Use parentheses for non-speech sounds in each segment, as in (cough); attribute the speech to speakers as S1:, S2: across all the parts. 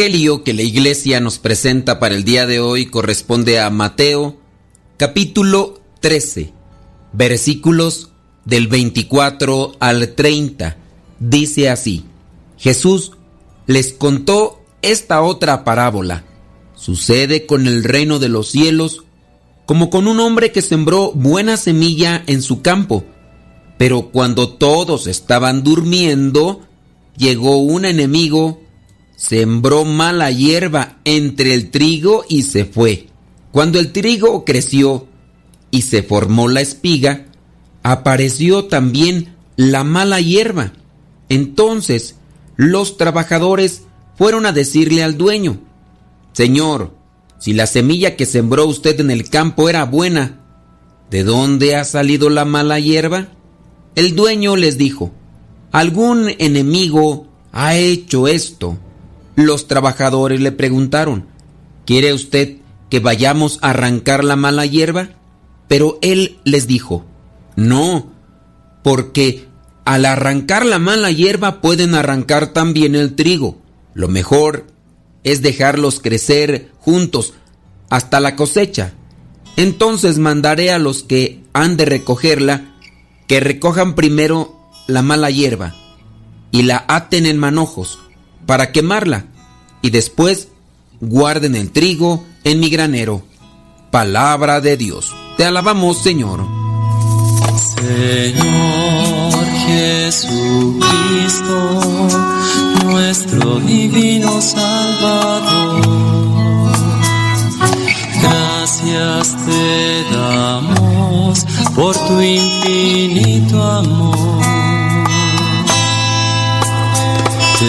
S1: Evangelio que la iglesia nos presenta para el día de hoy corresponde a Mateo capítulo 13, versículos del 24 al 30. Dice así, Jesús les contó esta otra parábola. Sucede con el reino de los cielos como con un hombre que sembró buena semilla en su campo, pero cuando todos estaban durmiendo, llegó un enemigo sembró mala hierba entre el trigo y se fue. Cuando el trigo creció y se formó la espiga, apareció también la mala hierba. Entonces los trabajadores fueron a decirle al dueño, Señor, si la semilla que sembró usted en el campo era buena, ¿de dónde ha salido la mala hierba? El dueño les dijo, algún enemigo ha hecho esto. Los trabajadores le preguntaron, ¿quiere usted que vayamos a arrancar la mala hierba? Pero él les dijo, no, porque al arrancar la mala hierba pueden arrancar también el trigo. Lo mejor es dejarlos crecer juntos hasta la cosecha. Entonces mandaré a los que han de recogerla que recojan primero la mala hierba y la aten en manojos para quemarla y después guarden el trigo en mi granero. Palabra de Dios. Te alabamos, Señor.
S2: Señor Jesucristo, nuestro divino Salvador. Gracias te damos por tu infinito amor. Te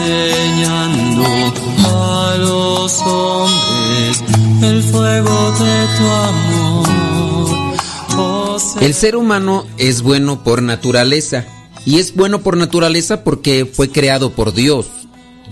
S2: enseñando a los hombres el fuego de tu amor. Oh,
S1: El ser humano es bueno por naturaleza y es bueno por naturaleza porque fue creado por Dios.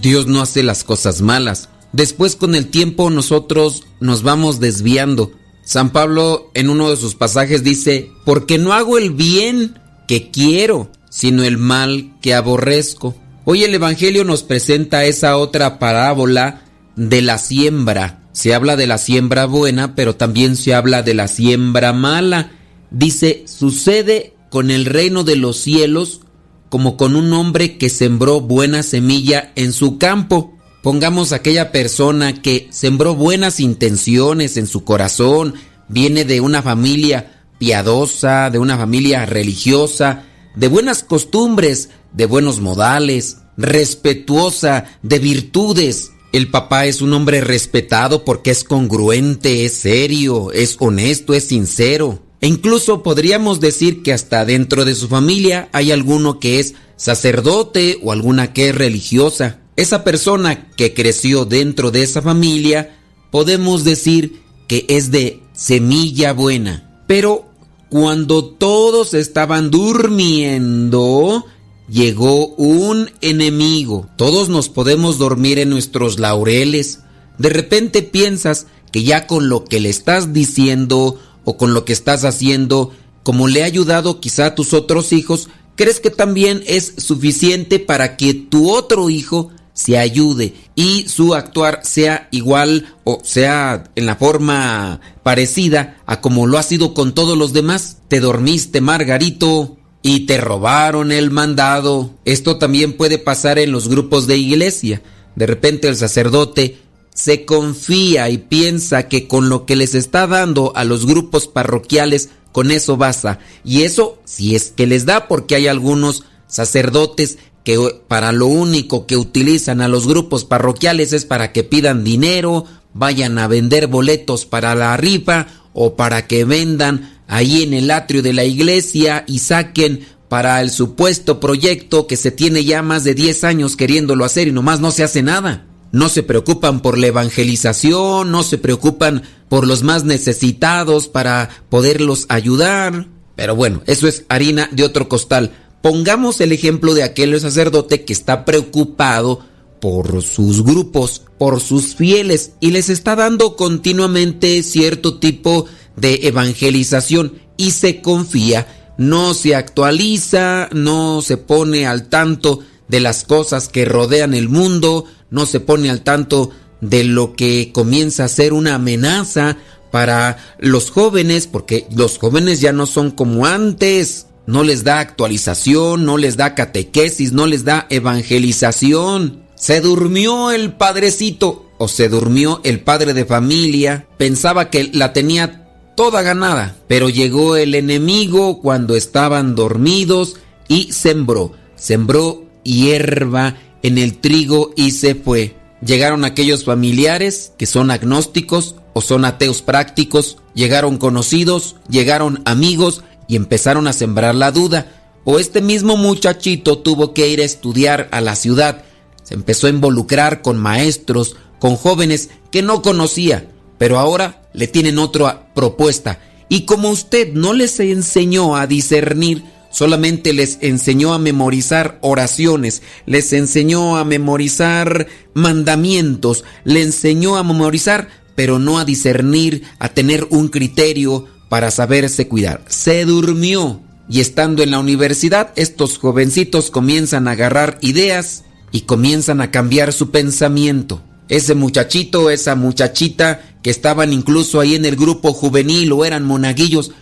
S1: Dios no hace las cosas malas. Después con el tiempo nosotros nos vamos desviando. San Pablo en uno de sus pasajes dice, porque no hago el bien que quiero, sino el mal que aborrezco. Hoy el Evangelio nos presenta esa otra parábola de la siembra. Se habla de la siembra buena, pero también se habla de la siembra mala. Dice, sucede con el reino de los cielos como con un hombre que sembró buena semilla en su campo. Pongamos aquella persona que sembró buenas intenciones en su corazón, viene de una familia piadosa, de una familia religiosa, de buenas costumbres, de buenos modales, respetuosa, de virtudes. El papá es un hombre respetado porque es congruente, es serio, es honesto, es sincero. E incluso podríamos decir que hasta dentro de su familia hay alguno que es sacerdote o alguna que es religiosa. Esa persona que creció dentro de esa familia, podemos decir que es de semilla buena. Pero cuando todos estaban durmiendo, llegó un enemigo. Todos nos podemos dormir en nuestros laureles. De repente piensas que ya con lo que le estás diciendo o con lo que estás haciendo, como le ha ayudado quizá a tus otros hijos, crees que también es suficiente para que tu otro hijo se ayude y su actuar sea igual o sea en la forma parecida a como lo ha sido con todos los demás. Te dormiste, Margarito, y te robaron el mandado. Esto también puede pasar en los grupos de iglesia. De repente el sacerdote se confía y piensa que con lo que les está dando a los grupos parroquiales, con eso basta. Y eso si es que les da, porque hay algunos sacerdotes que para lo único que utilizan a los grupos parroquiales es para que pidan dinero, vayan a vender boletos para la rifa o para que vendan ahí en el atrio de la iglesia y saquen para el supuesto proyecto que se tiene ya más de 10 años queriéndolo hacer y nomás no se hace nada. No se preocupan por la evangelización, no se preocupan por los más necesitados para poderlos ayudar. Pero bueno, eso es harina de otro costal. Pongamos el ejemplo de aquel sacerdote que está preocupado por sus grupos, por sus fieles, y les está dando continuamente cierto tipo de evangelización y se confía, no se actualiza, no se pone al tanto de las cosas que rodean el mundo, no se pone al tanto de lo que comienza a ser una amenaza para los jóvenes, porque los jóvenes ya no son como antes, no les da actualización, no les da catequesis, no les da evangelización. Se durmió el padrecito o se durmió el padre de familia, pensaba que la tenía toda ganada, pero llegó el enemigo cuando estaban dormidos y sembró, sembró hierba en el trigo y se fue. Llegaron aquellos familiares que son agnósticos o son ateos prácticos, llegaron conocidos, llegaron amigos y empezaron a sembrar la duda. O este mismo muchachito tuvo que ir a estudiar a la ciudad. se empezó a involucrar con maestros, con jóvenes que no conocía, pero ahora le tienen otra propuesta. Y como usted no les enseñó a discernir, solamente les enseñó a memorizar oraciones, les enseñó a memorizar mandamientos, le enseñó a memorizar, pero no a discernir, a tener un criterio para saberse cuidar. Se durmió y estando en la universidad, estos jovencitos comienzan a agarrar ideas y comienzan a cambiar su pensamiento. Ese muchachito, esa muchachita que estaban incluso ahí en el grupo juvenil o eran monaguillos,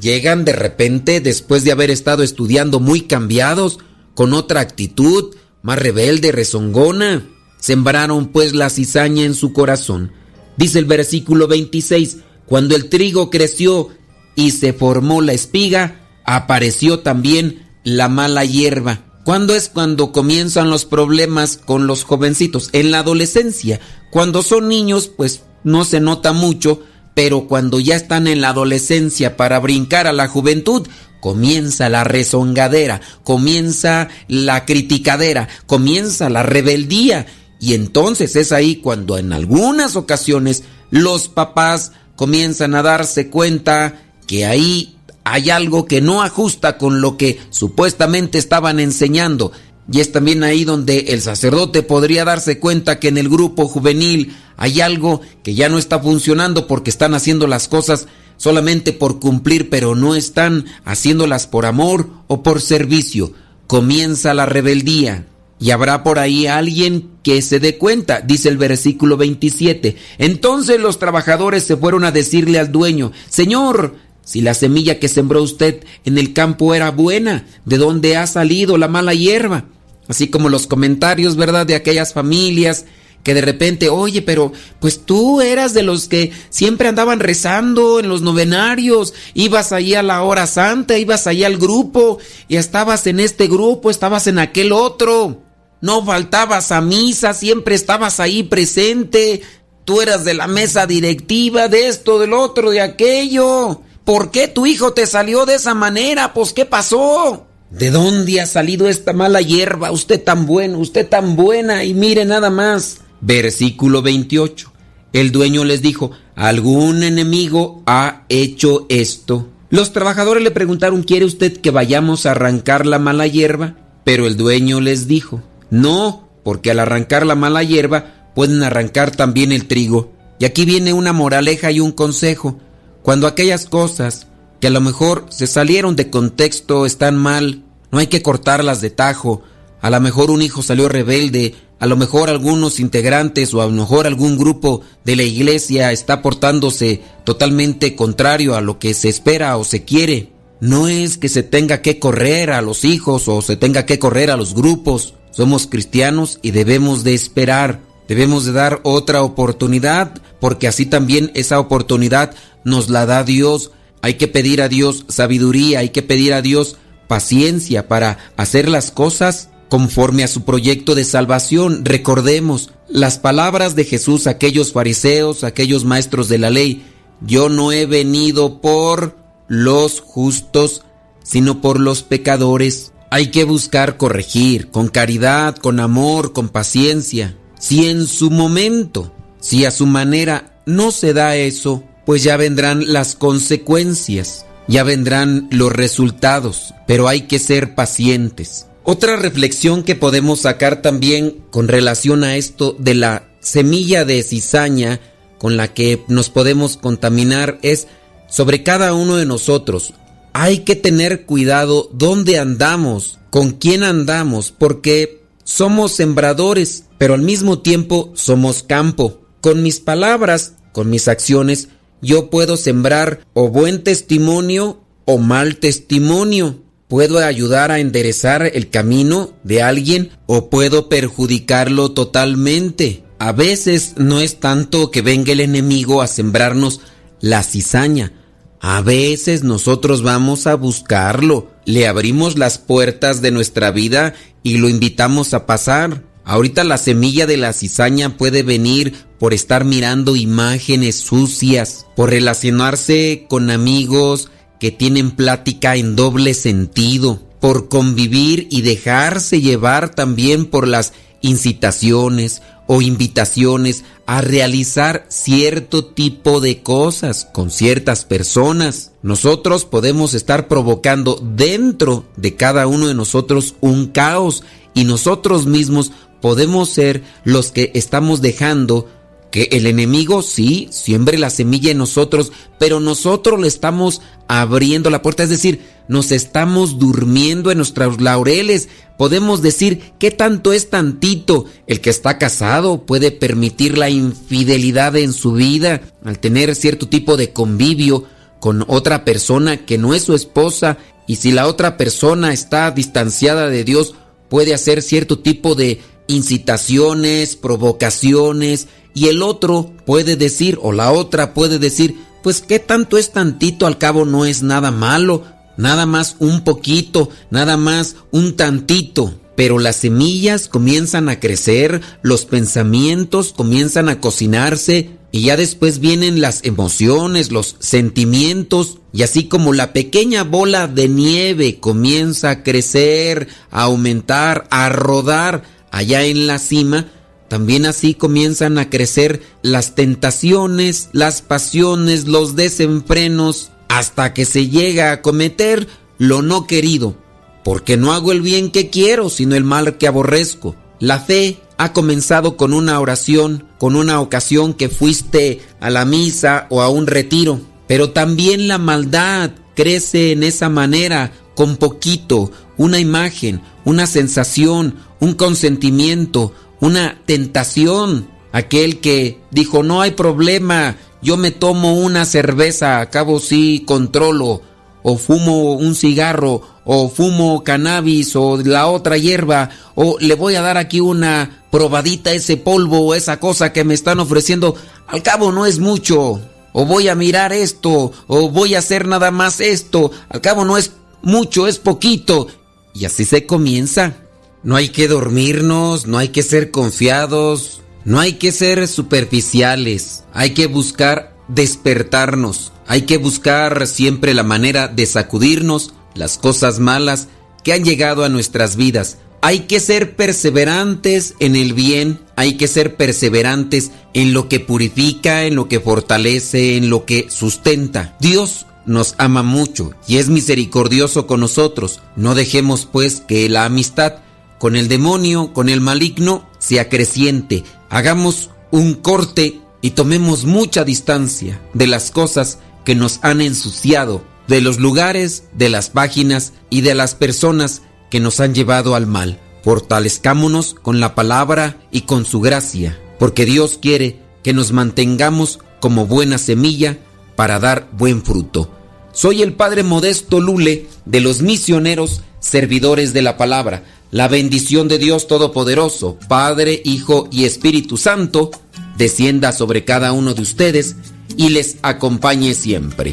S1: llegan de repente después de haber estado estudiando muy cambiados, con otra actitud, más rebelde, rezongona. Sembraron pues la cizaña en su corazón. Dice el versículo 26, cuando el trigo creció y se formó la espiga, apareció también la mala hierba. ¿Cuándo es cuando comienzan los problemas con los jovencitos? En la adolescencia. Cuando son niños, pues no se nota mucho, pero cuando ya están en la adolescencia para brincar a la juventud, comienza la rezongadera, comienza la criticadera, comienza la rebeldía. Y entonces es ahí cuando en algunas ocasiones los papás comienzan a darse cuenta que ahí hay algo que no ajusta con lo que supuestamente estaban enseñando. Y es también ahí donde el sacerdote podría darse cuenta que en el grupo juvenil hay algo que ya no está funcionando porque están haciendo las cosas solamente por cumplir, pero no están haciéndolas por amor o por servicio. Comienza la rebeldía. Y habrá por ahí alguien que se dé cuenta, dice el versículo 27. Entonces los trabajadores se fueron a decirle al dueño, Señor, si la semilla que sembró usted en el campo era buena, ¿de dónde ha salido la mala hierba? Así como los comentarios, ¿verdad?, de aquellas familias que de repente, oye, pero pues tú eras de los que siempre andaban rezando en los novenarios, ibas ahí a la hora santa, ibas ahí al grupo, y estabas en este grupo, estabas en aquel otro, no faltabas a misa, siempre estabas ahí presente, tú eras de la mesa directiva, de esto, del otro, de aquello. ¿Por qué tu hijo te salió de esa manera? Pues ¿qué pasó? ¿De dónde ha salido esta mala hierba? Usted tan bueno, usted tan buena y mire nada más. Versículo 28. El dueño les dijo, algún enemigo ha hecho esto. Los trabajadores le preguntaron, ¿quiere usted que vayamos a arrancar la mala hierba? Pero el dueño les dijo, no, porque al arrancar la mala hierba pueden arrancar también el trigo. Y aquí viene una moraleja y un consejo. Cuando aquellas cosas que a lo mejor se salieron de contexto están mal, no hay que cortarlas de tajo. A lo mejor un hijo salió rebelde, a lo mejor algunos integrantes o a lo mejor algún grupo de la iglesia está portándose totalmente contrario a lo que se espera o se quiere. No es que se tenga que correr a los hijos o se tenga que correr a los grupos. Somos cristianos y debemos de esperar. Debemos de dar otra oportunidad porque así también esa oportunidad nos la da Dios. Hay que pedir a Dios sabiduría, hay que pedir a Dios paciencia para hacer las cosas conforme a su proyecto de salvación. Recordemos las palabras de Jesús a aquellos fariseos, aquellos maestros de la ley. Yo no he venido por los justos, sino por los pecadores. Hay que buscar corregir con caridad, con amor, con paciencia. Si en su momento, si a su manera no se da eso, pues ya vendrán las consecuencias, ya vendrán los resultados, pero hay que ser pacientes. Otra reflexión que podemos sacar también con relación a esto de la semilla de cizaña con la que nos podemos contaminar es sobre cada uno de nosotros. Hay que tener cuidado dónde andamos, con quién andamos, porque somos sembradores, pero al mismo tiempo somos campo. Con mis palabras, con mis acciones, yo puedo sembrar o buen testimonio o mal testimonio. Puedo ayudar a enderezar el camino de alguien o puedo perjudicarlo totalmente. A veces no es tanto que venga el enemigo a sembrarnos la cizaña. A veces nosotros vamos a buscarlo, le abrimos las puertas de nuestra vida y lo invitamos a pasar. Ahorita la semilla de la cizaña puede venir por estar mirando imágenes sucias, por relacionarse con amigos que tienen plática en doble sentido, por convivir y dejarse llevar también por las incitaciones o invitaciones a realizar cierto tipo de cosas con ciertas personas. Nosotros podemos estar provocando dentro de cada uno de nosotros un caos y nosotros mismos podemos ser los que estamos dejando que el enemigo sí siembre la semilla en nosotros, pero nosotros le estamos abriendo la puerta, es decir, nos estamos durmiendo en nuestros laureles. Podemos decir, ¿qué tanto es tantito? El que está casado puede permitir la infidelidad en su vida al tener cierto tipo de convivio con otra persona que no es su esposa y si la otra persona está distanciada de Dios, puede hacer cierto tipo de incitaciones, provocaciones, y el otro puede decir, o la otra puede decir, pues qué tanto es tantito, al cabo no es nada malo, nada más un poquito, nada más un tantito. Pero las semillas comienzan a crecer, los pensamientos comienzan a cocinarse y ya después vienen las emociones, los sentimientos y así como la pequeña bola de nieve comienza a crecer, a aumentar, a rodar allá en la cima, también así comienzan a crecer las tentaciones, las pasiones, los desenfrenos, hasta que se llega a cometer lo no querido, porque no hago el bien que quiero, sino el mal que aborrezco. La fe ha comenzado con una oración, con una ocasión que fuiste a la misa o a un retiro, pero también la maldad crece en esa manera, con poquito, una imagen, una sensación, un consentimiento, una tentación. Aquel que dijo, no hay problema, yo me tomo una cerveza, a cabo sí controlo, o fumo un cigarro, o fumo cannabis, o la otra hierba, o le voy a dar aquí una probadita ese polvo o esa cosa que me están ofreciendo, al cabo no es mucho, o voy a mirar esto, o voy a hacer nada más esto, al cabo no es mucho, es poquito, y así se comienza. No hay que dormirnos, no hay que ser confiados, no hay que ser superficiales, hay que buscar despertarnos, hay que buscar siempre la manera de sacudirnos las cosas malas que han llegado a nuestras vidas. Hay que ser perseverantes en el bien, hay que ser perseverantes en lo que purifica, en lo que fortalece, en lo que sustenta. Dios nos ama mucho y es misericordioso con nosotros. No dejemos pues que la amistad con el demonio, con el maligno, se acreciente. Hagamos un corte y tomemos mucha distancia de las cosas que nos han ensuciado, de los lugares, de las páginas y de las personas que nos han llevado al mal. Fortalezcámonos con la palabra y con su gracia, porque Dios quiere que nos mantengamos como buena semilla para dar buen fruto. Soy el Padre Modesto Lule de los misioneros servidores de la palabra. La bendición de Dios Todopoderoso, Padre, Hijo y Espíritu Santo, descienda sobre cada uno de ustedes y les acompañe siempre.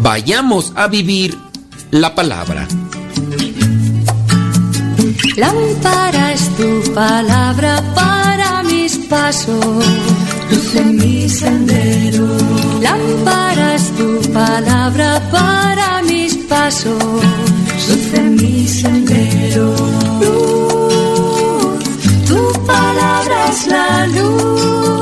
S1: Vayamos a vivir la palabra.
S3: Lámpara es tu palabra para mis pasos, luz mi sendero. Lámpara tu palabra para mis pasos, luz mi sendero. Luz, tu palabra es la luz.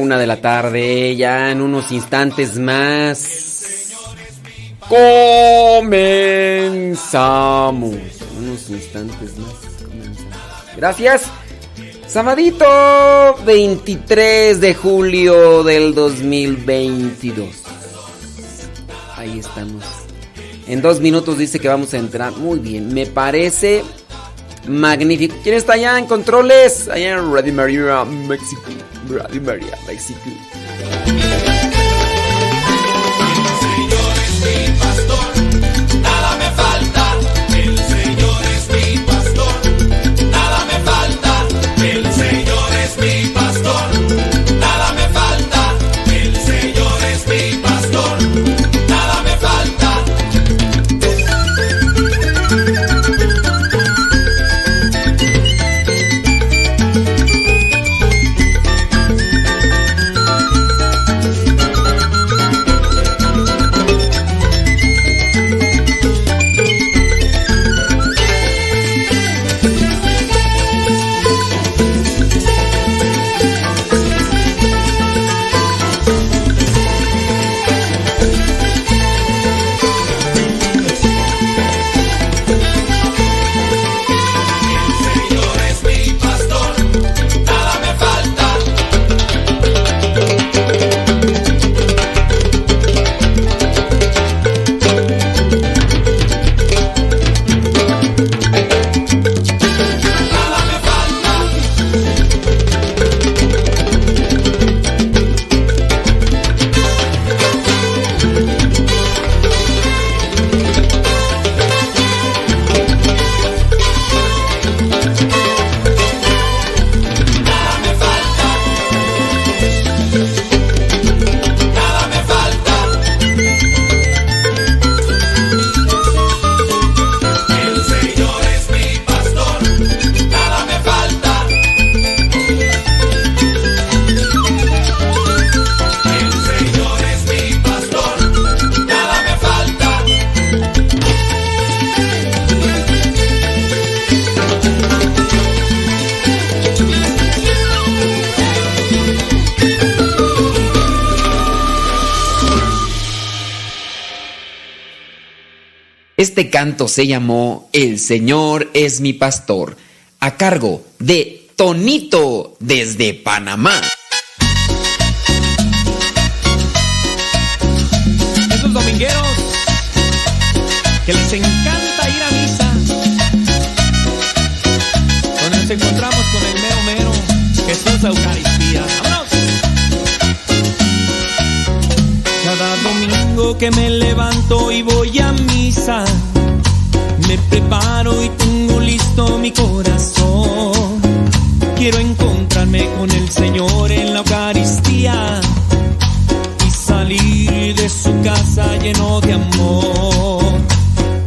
S1: Una de la tarde, ya en unos instantes más. Comenzamos. En unos instantes más. Gracias. Sabadito 23 de julio del 2022. Ahí estamos. En dos minutos dice que vamos a entrar. Muy bien, me parece magnífico. ¿Quién está allá en controles? Allá en Radio María, México. Radio María, México.
S4: Nada
S1: Este canto se llamó El Señor es mi pastor, a cargo de Tonito desde Panamá.
S5: Esos domingueros que les encanta ir a misa,
S6: donde nos encontramos con el mero mero Jesús Eucaristía. Que me levanto y voy a misa, me preparo y tengo listo mi corazón. Quiero encontrarme con el Señor en la Eucaristía y salir de su casa lleno de amor.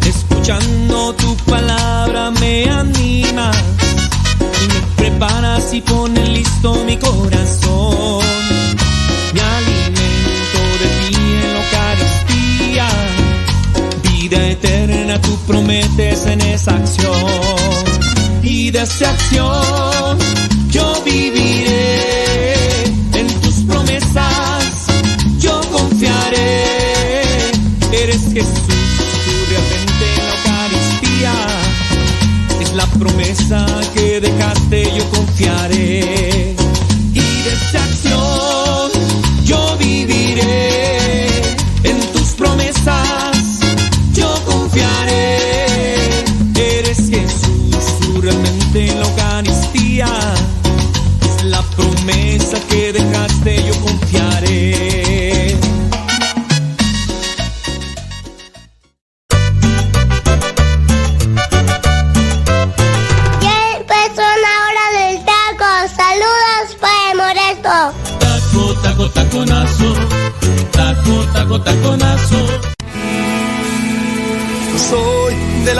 S6: Escuchando tu palabra me anima y me preparas y pones listo mi corazón. Tú prometes en esa acción. Y de esa acción yo viviré en tus promesas, yo confiaré. Eres Jesús, tú realmente en la Eucaristía es la promesa que dejaste, yo confiaré.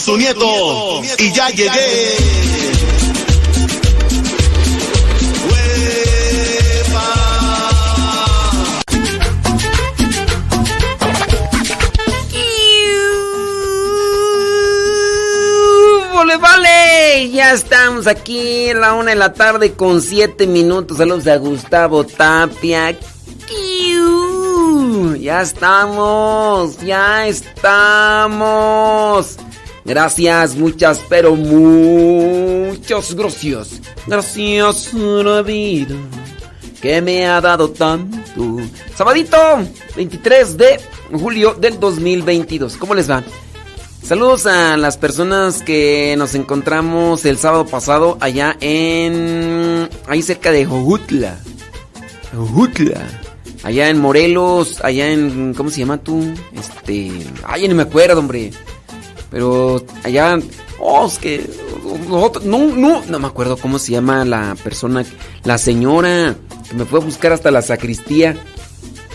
S7: Su nieto y ya llegué.
S1: ¡Vale! Ya estamos aquí en la una de la tarde con siete minutos. Saludos a Gustavo Tapia. Ya estamos, ya estamos. Gracias, muchas, pero muchos gracias. Gracias a la vida que me ha dado tanto. Sabadito, 23 de julio del 2022. ¿Cómo les va? Saludos a las personas que nos encontramos el sábado pasado allá en... ahí cerca de Jojutla. Jojutla. Allá en Morelos, allá en... ¿Cómo se llama tú? Este... Ay, no me acuerdo, hombre. Pero allá... Oh, es que... No, no, no me acuerdo cómo se llama la persona, la señora que me fue a buscar hasta la sacristía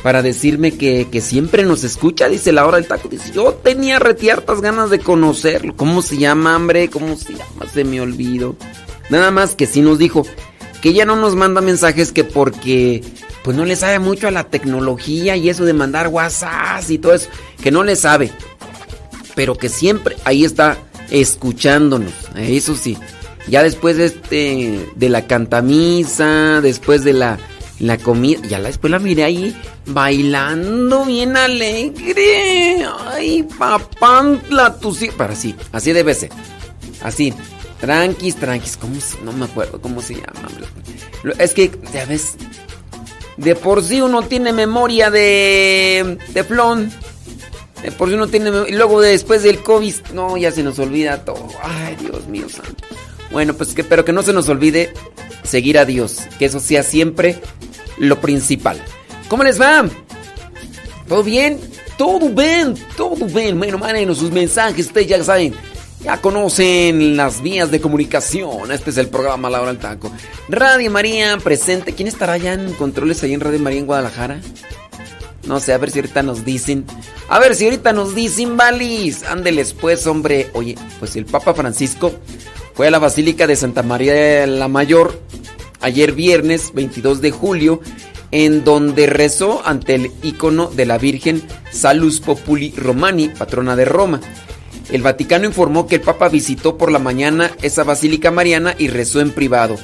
S1: para decirme que, que siempre nos escucha, dice la hora del taco. Dice, yo tenía retiertas ganas de conocerlo. ¿Cómo se llama, hombre? ¿Cómo se llama? Se me olvidó. Nada más que sí nos dijo que ella no nos manda mensajes que porque pues no le sabe mucho a la tecnología y eso de mandar WhatsApp y todo eso, que no le sabe. Pero que siempre ahí está escuchándonos, eso sí. Ya después de este de la cantamisa, después de la la comida, ya después la miré ahí bailando bien alegre. Ay, papantla, tú sí. Para así, así debe ser. Así. Tranquis, tranquis. ¿Cómo se- No me acuerdo cómo se llama. Es que, ya ves. De por sí uno tiene memoria de. Eh, por si uno tiene. Y luego después del COVID, no, ya se nos olvida todo. Ay, Dios mío santo. Bueno, pues que, pero que no se nos olvide seguir a Dios. Que eso sea siempre lo principal. ¿Cómo les va? ¿Todo bien? Todo bien, todo bien. Bueno, mándenos sus mensajes, ustedes ya saben. Ya conocen las vías de comunicación. Este es el programa La Hora del Taco. Radio María presente. ¿Quién estará ya en controles ahí en Radio María en Guadalajara? No sé, a ver si ahorita nos dicen. A ver si ahorita nos dicen, Valis. Ándeles pues, hombre. Oye, pues el Papa Francisco fue a la Basílica de Santa María la Mayor ayer viernes 22 de julio, en donde rezó ante el icono de la Virgen Salus Populi Romani, patrona de Roma. El Vaticano informó que el Papa visitó por la mañana esa basílica mariana y rezó en privado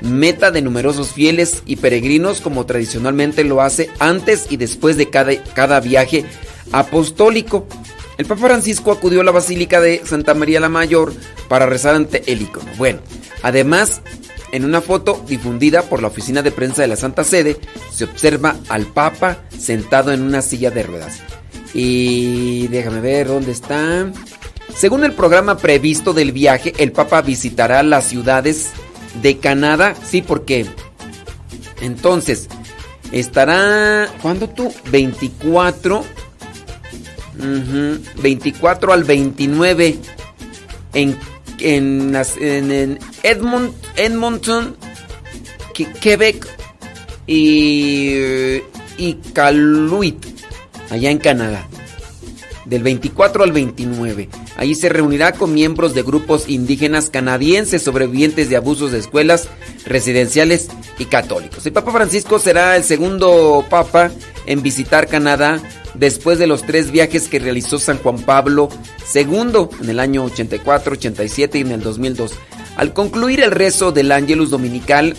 S1: meta de numerosos fieles y peregrinos como tradicionalmente lo hace antes y después de cada, cada viaje apostólico. El Papa Francisco acudió a la Basílica de Santa María la Mayor para rezar ante el icono. Bueno, además, en una foto difundida por la oficina de prensa de la Santa Sede, se observa al Papa sentado en una silla de ruedas. Y déjame ver dónde está. Según el programa previsto del viaje, el Papa visitará las ciudades de Canadá. Sí, porque entonces estará. ¿Cuándo tú? 24. 24 al 29 en, en, en Edmont, Edmonton, Quebec y, y Caluit, allá en Canadá. Del 24 al 29. Allí se reunirá con miembros de grupos indígenas canadienses sobrevivientes de abusos de escuelas residenciales y católicos. El Papa Francisco será el segundo papa en visitar Canadá después de los tres viajes que realizó San Juan Pablo II en el año 84, 87 y en el 2002. Al concluir el rezo del Ángelus Dominical,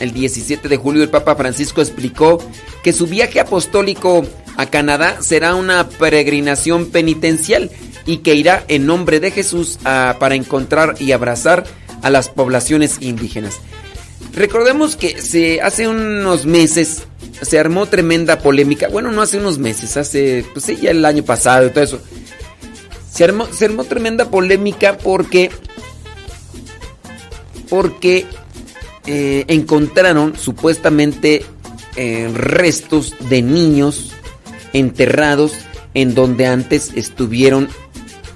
S1: el 17 de julio, el Papa Francisco explicó que su viaje apostólico a Canadá será una peregrinación penitencial y que irá en nombre de Jesús para encontrar y abrazar a las poblaciones indígenas. Recordemos que se, hace unos meses se armó tremenda polémica. Bueno, no hace unos meses, hace, pues sí, ya el año pasado y todo eso. Se armó, se armó tremenda polémica porque. Porque eh, encontraron supuestamente eh, restos de niños enterrados en donde antes estuvieron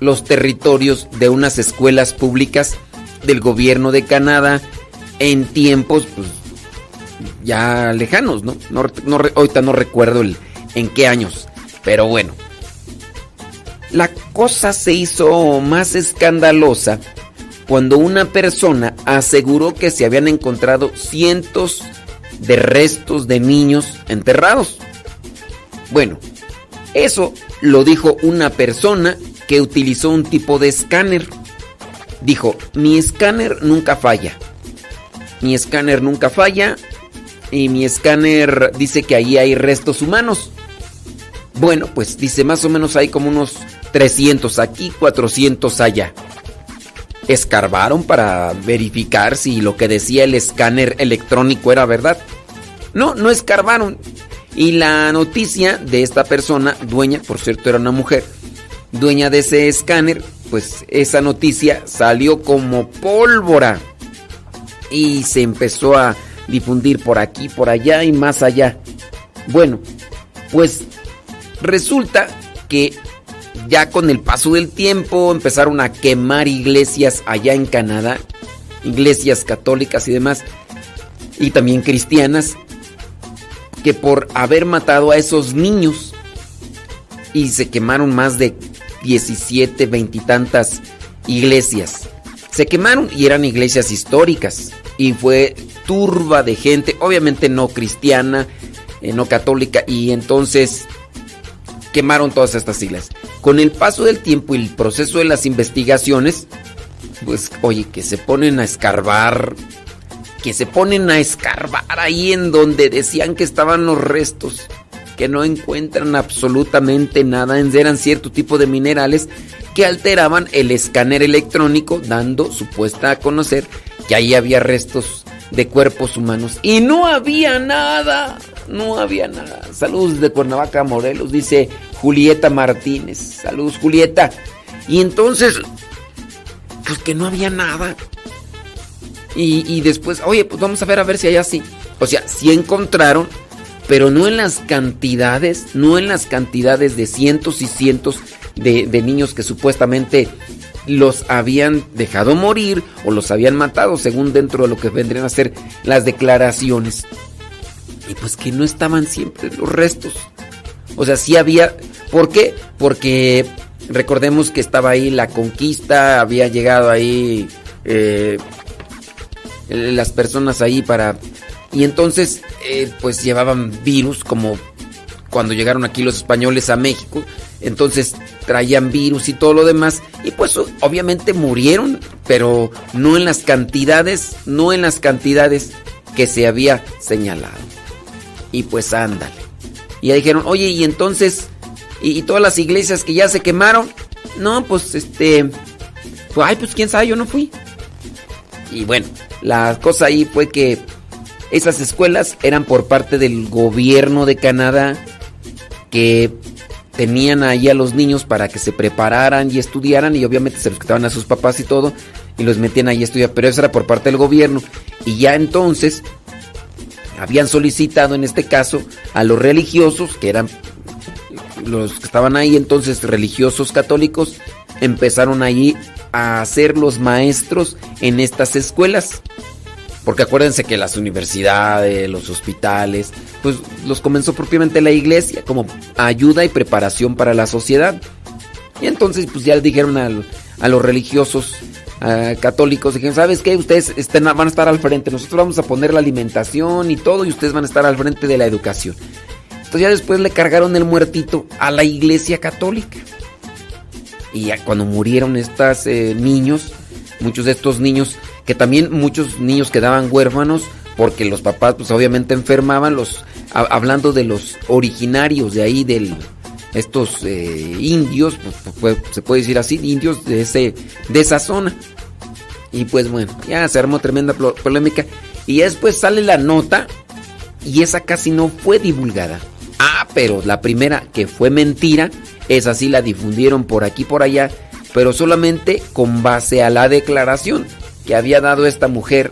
S1: los territorios de unas escuelas públicas del gobierno de Canadá en tiempos pues, ya lejanos, ¿no? no, ahorita no recuerdo el, en qué años, pero bueno. La cosa se hizo más escandalosa cuando una persona aseguró que se habían encontrado cientos de restos de niños enterrados. Bueno, eso lo dijo una persona que utilizó un tipo de escáner. Dijo, mi escáner nunca falla. Mi escáner nunca falla. Y mi escáner dice que ahí hay restos humanos. Bueno, pues dice más o menos hay como unos 300 aquí, 400 allá. Escarbaron para verificar si lo que decía el escáner electrónico era verdad. No, no escarbaron. Y la noticia de esta persona, dueña, por cierto era una mujer, dueña de ese escáner, pues esa noticia salió como pólvora y se empezó a difundir por aquí, por allá y más allá. Bueno, pues resulta que ya con el paso del tiempo empezaron a quemar iglesias allá en Canadá, iglesias católicas y demás, y también cristianas, que por haber matado a esos niños y se quemaron más de 17, veintitantas iglesias. Se quemaron y eran iglesias históricas. Y fue turba de gente, obviamente no cristiana, eh, no católica, y entonces quemaron todas estas iglesias. Con el paso del tiempo y el proceso de las investigaciones, pues oye, que se ponen a escarbar, que se ponen a escarbar ahí en donde decían que estaban los restos que no encuentran absolutamente nada, eran cierto tipo de minerales que alteraban el escáner electrónico, dando supuesta a conocer que ahí había restos de cuerpos humanos. Y no había nada, no había nada. Saludos de Cuernavaca, Morelos, dice Julieta Martínez. Saludos, Julieta. Y entonces, pues que no había nada. Y, y después, oye, pues vamos a ver a ver si hay así. O sea, sí encontraron, pero no en las cantidades, no en las cantidades de cientos y cientos de, niños que supuestamente los habían dejado morir o los habían matado, según dentro de lo que vendrían a ser las declaraciones. Y pues que no estaban siempre los restos. O sea, sí había... ¿Por qué? Porque recordemos que estaba ahí la conquista, había llegado ahí eh, las personas ahí para... Y entonces, eh, pues llevaban virus como cuando llegaron aquí los españoles a México. Entonces traían virus y todo lo demás. Y pues obviamente murieron, pero no en las cantidades, no en las cantidades que se había señalado. Y pues ándale. Y ya dijeron, oye, y entonces, y, todas las iglesias que ya se quemaron, no, pues este, pues, ay, pues quién sabe, yo no fui. Y bueno, la cosa ahí fue que esas escuelas eran por parte del gobierno de Canadá que tenían ahí a los niños para que se prepararan y estudiaran y obviamente se los quitaban a sus papás y todo y los metían ahí a estudiar, pero eso era por parte del gobierno. Y ya entonces habían solicitado en este caso a los religiosos que eran los que estaban ahí entonces religiosos católicos empezaron allí a ser los maestros en estas escuelas porque acuérdense que las universidades, los hospitales, pues los comenzó propiamente la iglesia como ayuda y preparación para la sociedad. Y entonces pues ya le dijeron a, los religiosos católicos, dijeron, ¿sabes qué? Ustedes van a estar al frente, nosotros vamos a poner la alimentación y todo y ustedes van a estar al frente de la educación. Entonces ya después le cargaron el muertito a la iglesia católica. Y ya cuando murieron estos eh, niños, muchos de estos niños que también muchos niños quedaban huérfanos porque los papás pues obviamente enfermaban, los hablando de los originarios de ahí del estos eh, indios, pues, se puede decir así, indios de ese de esa zona. Y pues bueno, ya se armó tremenda polémica y después sale la nota y esa casi no fue divulgada. Ah, pero la primera que fue mentira, esa sí la difundieron por aquí por allá, pero solamente con base a la declaración que había dado esta mujer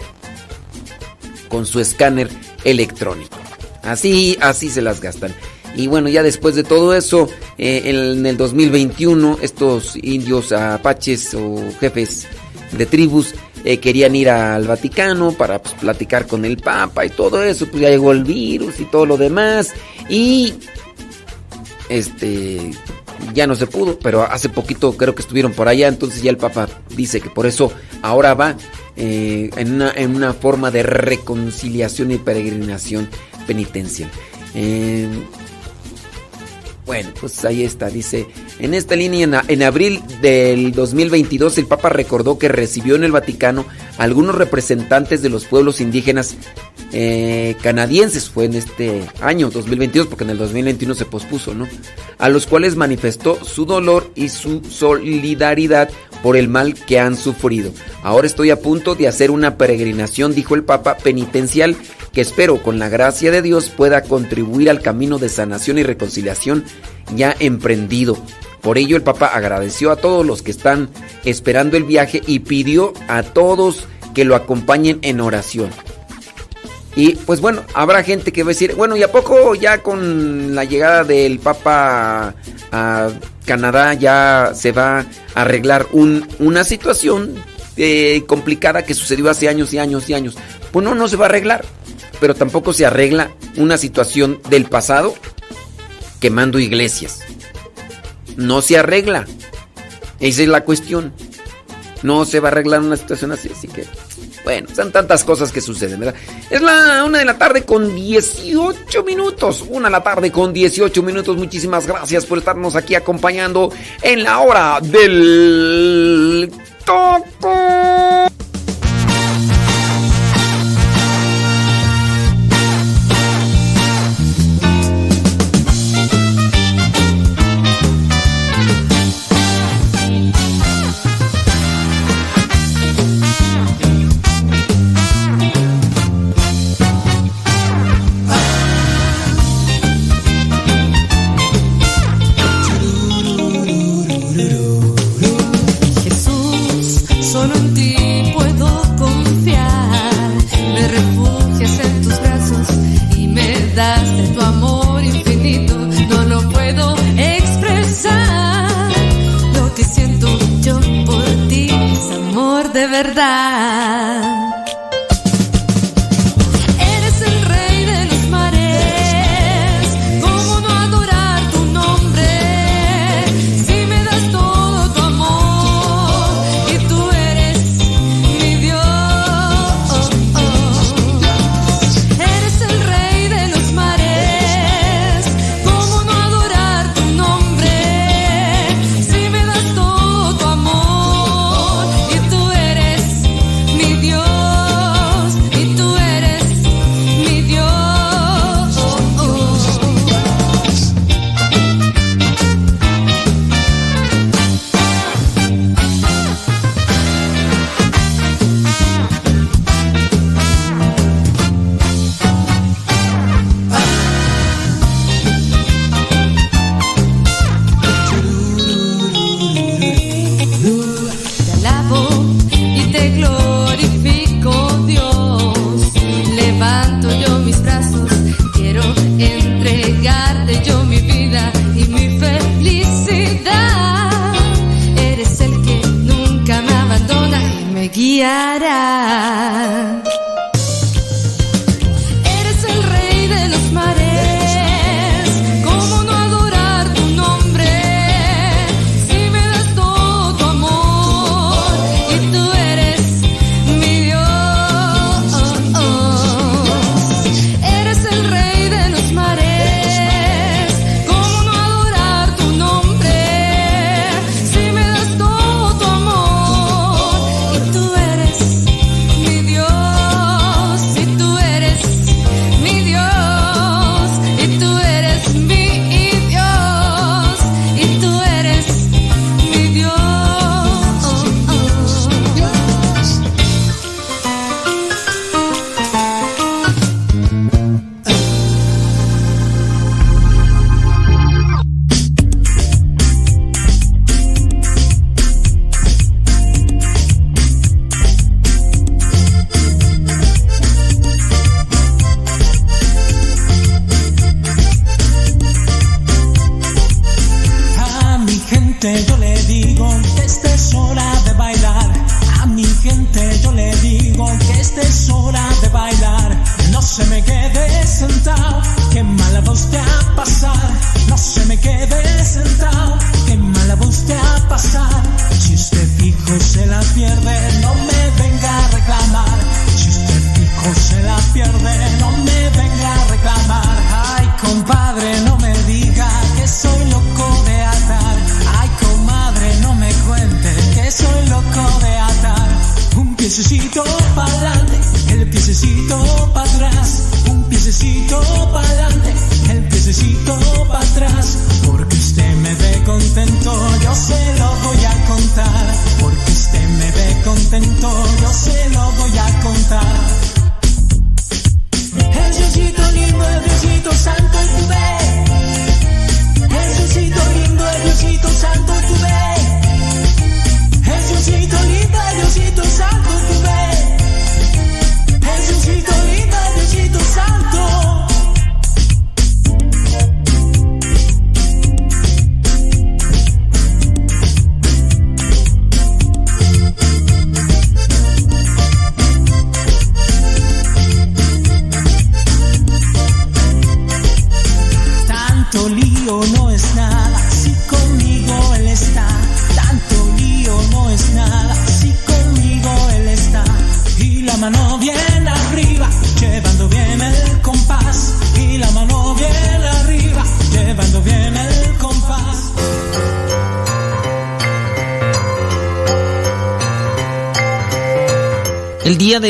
S1: con su escáner electrónico. Así, así se las gastan. Y bueno, ya después de todo eso, eh, en el 2021, estos indios apaches o jefes de tribus eh, querían ir al Vaticano para pues, platicar con el Papa y todo eso. Pues ya llegó el virus y todo lo demás. Y este ya no se pudo, pero hace poquito creo que estuvieron por allá, entonces ya el Papa dice que por eso ahora va eh, en, una, en, una, forma de reconciliación y peregrinación penitencial. Eh, bueno, pues ahí está, dice, en esta línea, en, abril del 2022, el Papa recordó que recibió en el Vaticano algunos representantes de los pueblos indígenas eh, canadienses, fue en este año 2022, porque en el 2021 se pospuso, ¿no? A los cuales manifestó su dolor y su solidaridad por el mal que han sufrido. Ahora estoy a punto de hacer una peregrinación, dijo el Papa, penitencial, que espero con la gracia de Dios pueda contribuir al camino de sanación y reconciliación ya emprendido. Por ello el Papa agradeció a todos los que están esperando el viaje y pidió a todos que lo acompañen en oración. Y pues bueno, habrá gente que va a decir, bueno, ¿y a poco ya con la llegada del Papa a Canadá ya se va a arreglar una situación eh, complicada que sucedió hace años y años y años? Pues no, no se va a arreglar, pero tampoco se arregla una situación del pasado quemando iglesias. No se arregla. Esa es la cuestión. No se va a arreglar una situación así, así que... Bueno, son tantas cosas que suceden, ¿verdad? Es la una de la tarde con 18 minutos. Una de la tarde con 18 minutos. Muchísimas gracias por estarnos aquí acompañando en la hora del toco.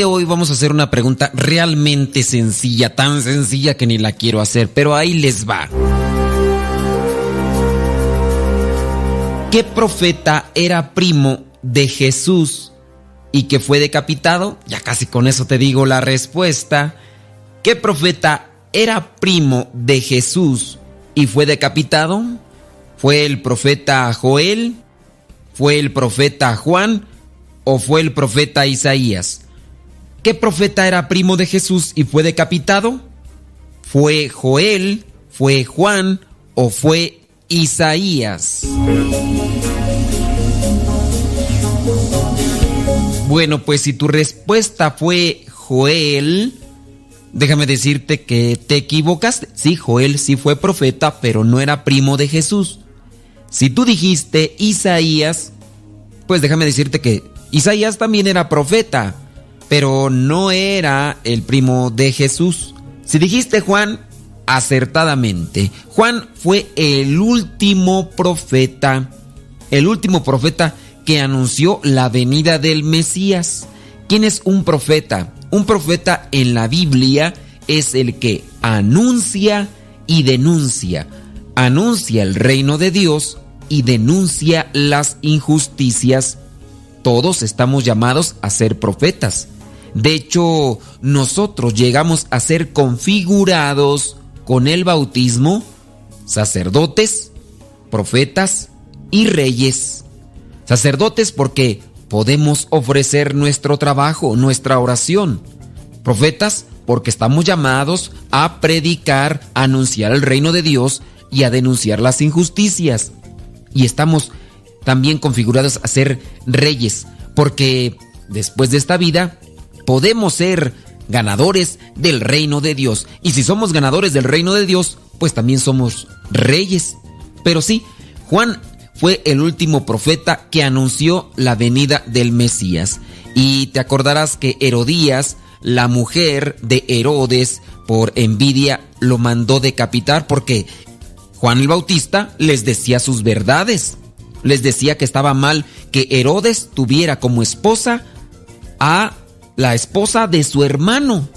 S1: Vamos a hacer una pregunta realmente sencilla, tan sencilla que ni la quiero hacer, pero ahí les va. ¿Qué profeta era primo de Jesús y que fue decapitado? Ya casi con eso te digo la respuesta. ¿Qué profeta era primo de Jesús y fue decapitado? ¿Fue el profeta Joel? ¿Fue el profeta Juan? ¿O fue el profeta Isaías? ¿Qué profeta era primo de Jesús y fue decapitado? ¿Fue Joel? ¿Fue Juan? ¿O fue Isaías? Bueno, pues si tu respuesta fue Joel, déjame decirte que te equivocaste. Sí, Joel sí fue profeta, pero no era primo de Jesús. Si tú dijiste Isaías, pues déjame decirte que Isaías también era profeta, pero no era el primo de Jesús. Si dijiste Juan, acertadamente. Juan fue el último profeta, el último profeta que anunció la venida del Mesías. ¿Quién es un profeta? Un profeta en la Biblia es el que anuncia y denuncia. Anuncia el reino de Dios y denuncia las injusticias. Todos estamos llamados a ser profetas. De hecho, nosotros llegamos a ser configurados con el bautismo sacerdotes, profetas y reyes. Sacerdotes porque podemos ofrecer nuestro trabajo, nuestra oración. Profetas porque estamos llamados a predicar, a anunciar el reino de Dios y a denunciar las injusticias. Y estamos también configurados a ser reyes porque después de esta vida, podemos ser ganadores del reino de Dios. Y si somos ganadores del reino de Dios, pues también somos reyes. Pero sí, Juan fue el último profeta que anunció la venida del Mesías. Y te acordarás que Herodías, la mujer de Herodes, por envidia lo mandó decapitar porque Juan el Bautista les decía sus verdades. Les decía que estaba mal que Herodes tuviera como esposa a la esposa de su hermano.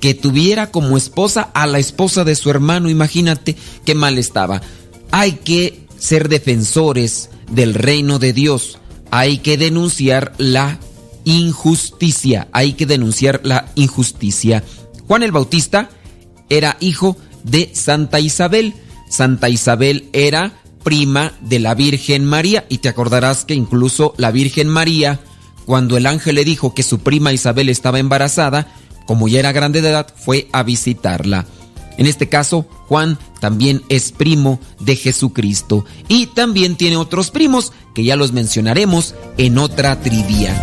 S1: Que tuviera como esposa a la esposa de su hermano. Imagínate qué mal estaba. Hay que ser defensores del reino de Dios. Hay que denunciar la injusticia. Hay que denunciar la injusticia. Juan el Bautista era hijo de Santa Isabel. Santa Isabel era prima de la Virgen María y te acordarás que incluso la Virgen María, cuando el ángel le dijo que su prima Isabel estaba embarazada, como ya era grande de edad, fue a visitarla. En este caso, Juan también es primo de Jesucristo y también tiene otros primos que ya los mencionaremos en otra trivia.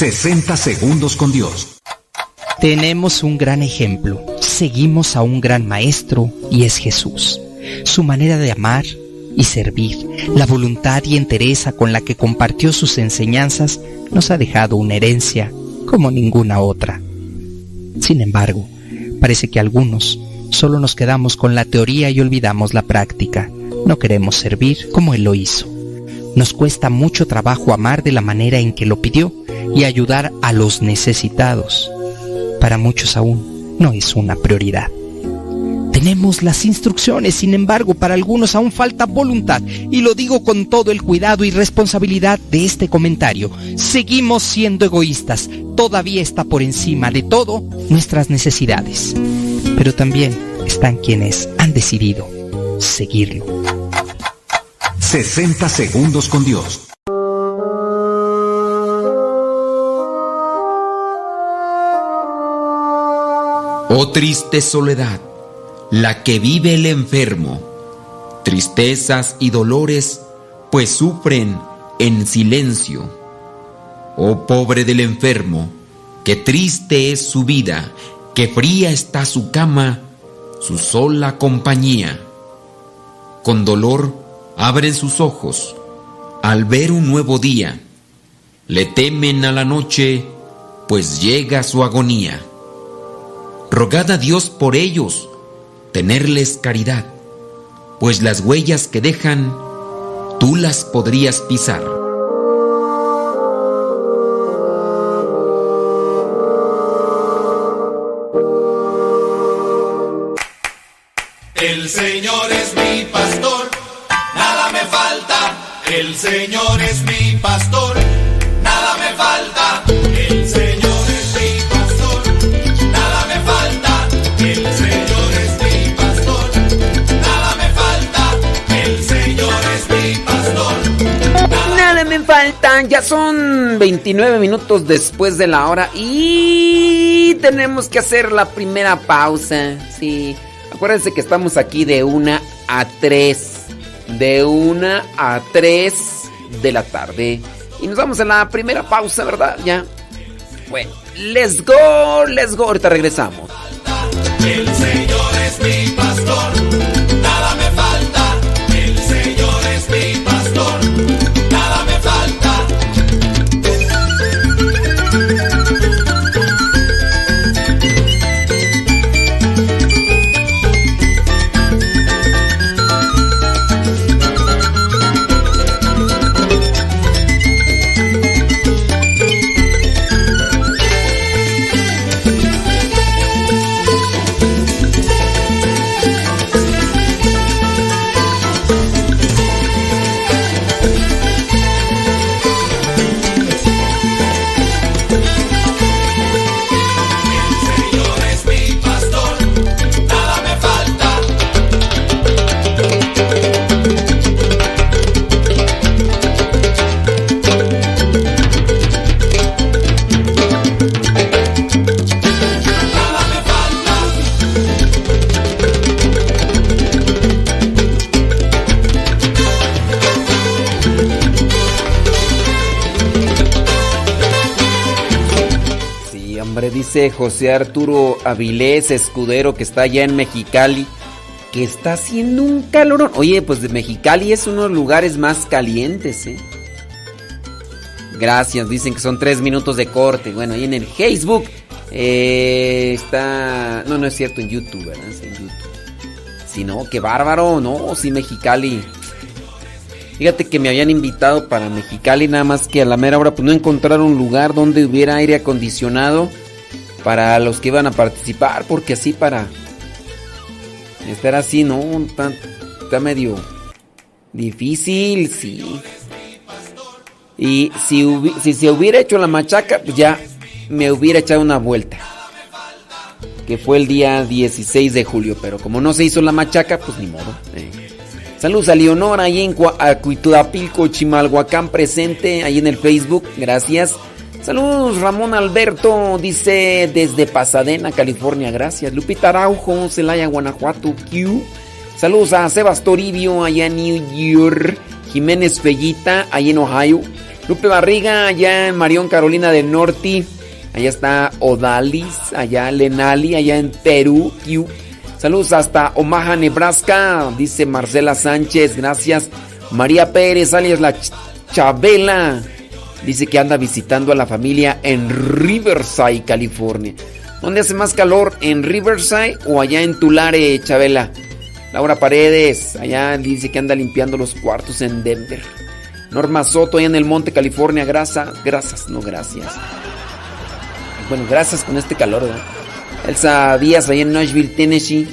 S8: 60 segundos con Dios.
S9: Tenemos un gran ejemplo. Seguimos a un gran maestro y es Jesús. Su manera de amar y servir, la voluntad y entereza con la que compartió sus enseñanzas nos ha dejado una herencia como ninguna otra. Sin embargo, parece que algunos solo nos quedamos con la teoría y olvidamos la práctica. No queremos servir como Él lo hizo. Nos cuesta mucho trabajo amar de la manera en que lo pidió y ayudar a los necesitados. Para muchos aún no es una prioridad. Tenemos las instrucciones, sin embargo, para algunos aún falta voluntad, y lo digo con todo el cuidado y responsabilidad de este comentario. Seguimos siendo egoístas, todavía está por encima de todo nuestras necesidades. Pero también están quienes han decidido seguirlo.
S8: 60 segundos con Dios.
S1: Oh triste soledad, la que vive el enfermo, tristezas y dolores, pues sufren en silencio. Oh pobre del enfermo, que triste es su vida, que fría está su cama, su sola compañía. Con dolor abren sus ojos al ver un nuevo día. Le temen a la noche, pues llega su agonía. Rogad a Dios por ellos, tenerles caridad, pues las huellas que dejan, tú las podrías pisar.
S4: El Señor es mi pastor, nada me falta. El Señor es mi pastor,
S1: son 29 minutos después de la hora y tenemos que hacer la primera pausa. Sí, acuérdense que estamos aquí de una a 3. De una a 3 de la tarde. Y nos vamos a la primera pausa, ¿verdad? Ya. Bueno, let's go, let's go. Ahorita regresamos.
S4: El Señor es mi pastor, nada me falta. El Señor es mi pastor,
S1: José Arturo Avilés, escudero, que está allá en Mexicali, que está haciendo un calorón. Oye, pues de Mexicali es uno de los lugares más calientes, ¿eh? Gracias, dicen que son tres minutos de corte. Bueno, ahí en el Facebook eh, está... No, no es cierto, en YouTube, ¿verdad? YouTube. Si no, qué bárbaro, no, sí, Mexicali. Fíjate que me habían invitado para Mexicali, nada más que a la mera hora pues no encontraron lugar donde hubiera aire acondicionado para los que iban a participar, porque así para estar así, no, está, está medio difícil, sí. Y si, si se hubiera hecho la machaca, pues ya me hubiera echado una vuelta. Que fue el día 16 de julio, pero como no se hizo la machaca, pues ni modo. eh. Saludos a Leonora ahí en Cuitudapilco, Chimalhuacán, presente ahí en el Facebook. Gracias. Saludos, Ramón Alberto, dice desde Pasadena, California. Gracias. Lupita Araujo, Celaya, Guanajuato, Q. Saludos a Sebas Toribio, allá en New York. Jiménez Fellita, allá en Ohio. Lupe Barriga, allá en Marión, Carolina del Norte. Allá está Odalis, allá Lenali, allá en Perú, Q. Saludos hasta Omaha, Nebraska, dice Marcela Sánchez, gracias. María Pérez, alias la Ch- Chabela, dice que anda visitando a la familia en Riverside, California. ¿Dónde hace más calor? ¿En Riverside o allá en Tulare, Chabela? Laura Paredes, allá dice que anda limpiando los cuartos en Denver. Norma Soto, allá en el Monte, California, grasas, grasas, no gracias. Bueno, gracias con este calor, ¿verdad? Elsa Díaz, allá en Nashville, Tennessee.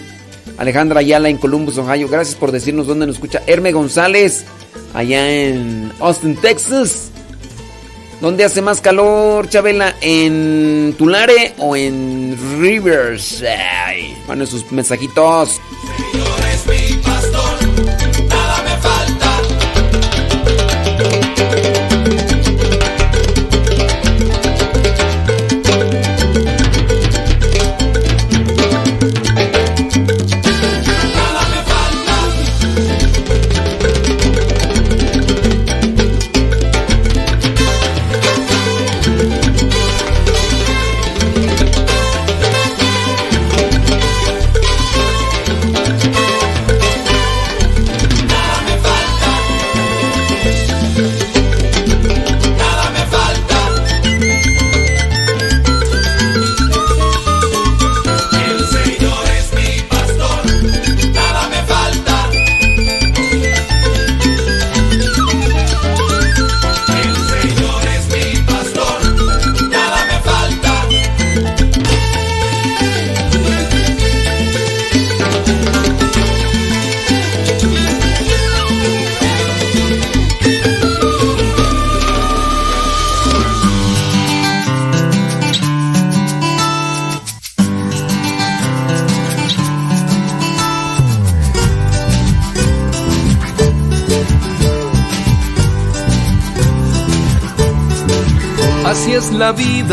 S1: Alejandra Ayala en Columbus, Ohio. Gracias por decirnos dónde nos escucha. Herme González, allá en Austin, Texas. ¿Dónde hace más calor, Chabela? ¿En Tulare o en Riverside? Bueno, sus mensajitos.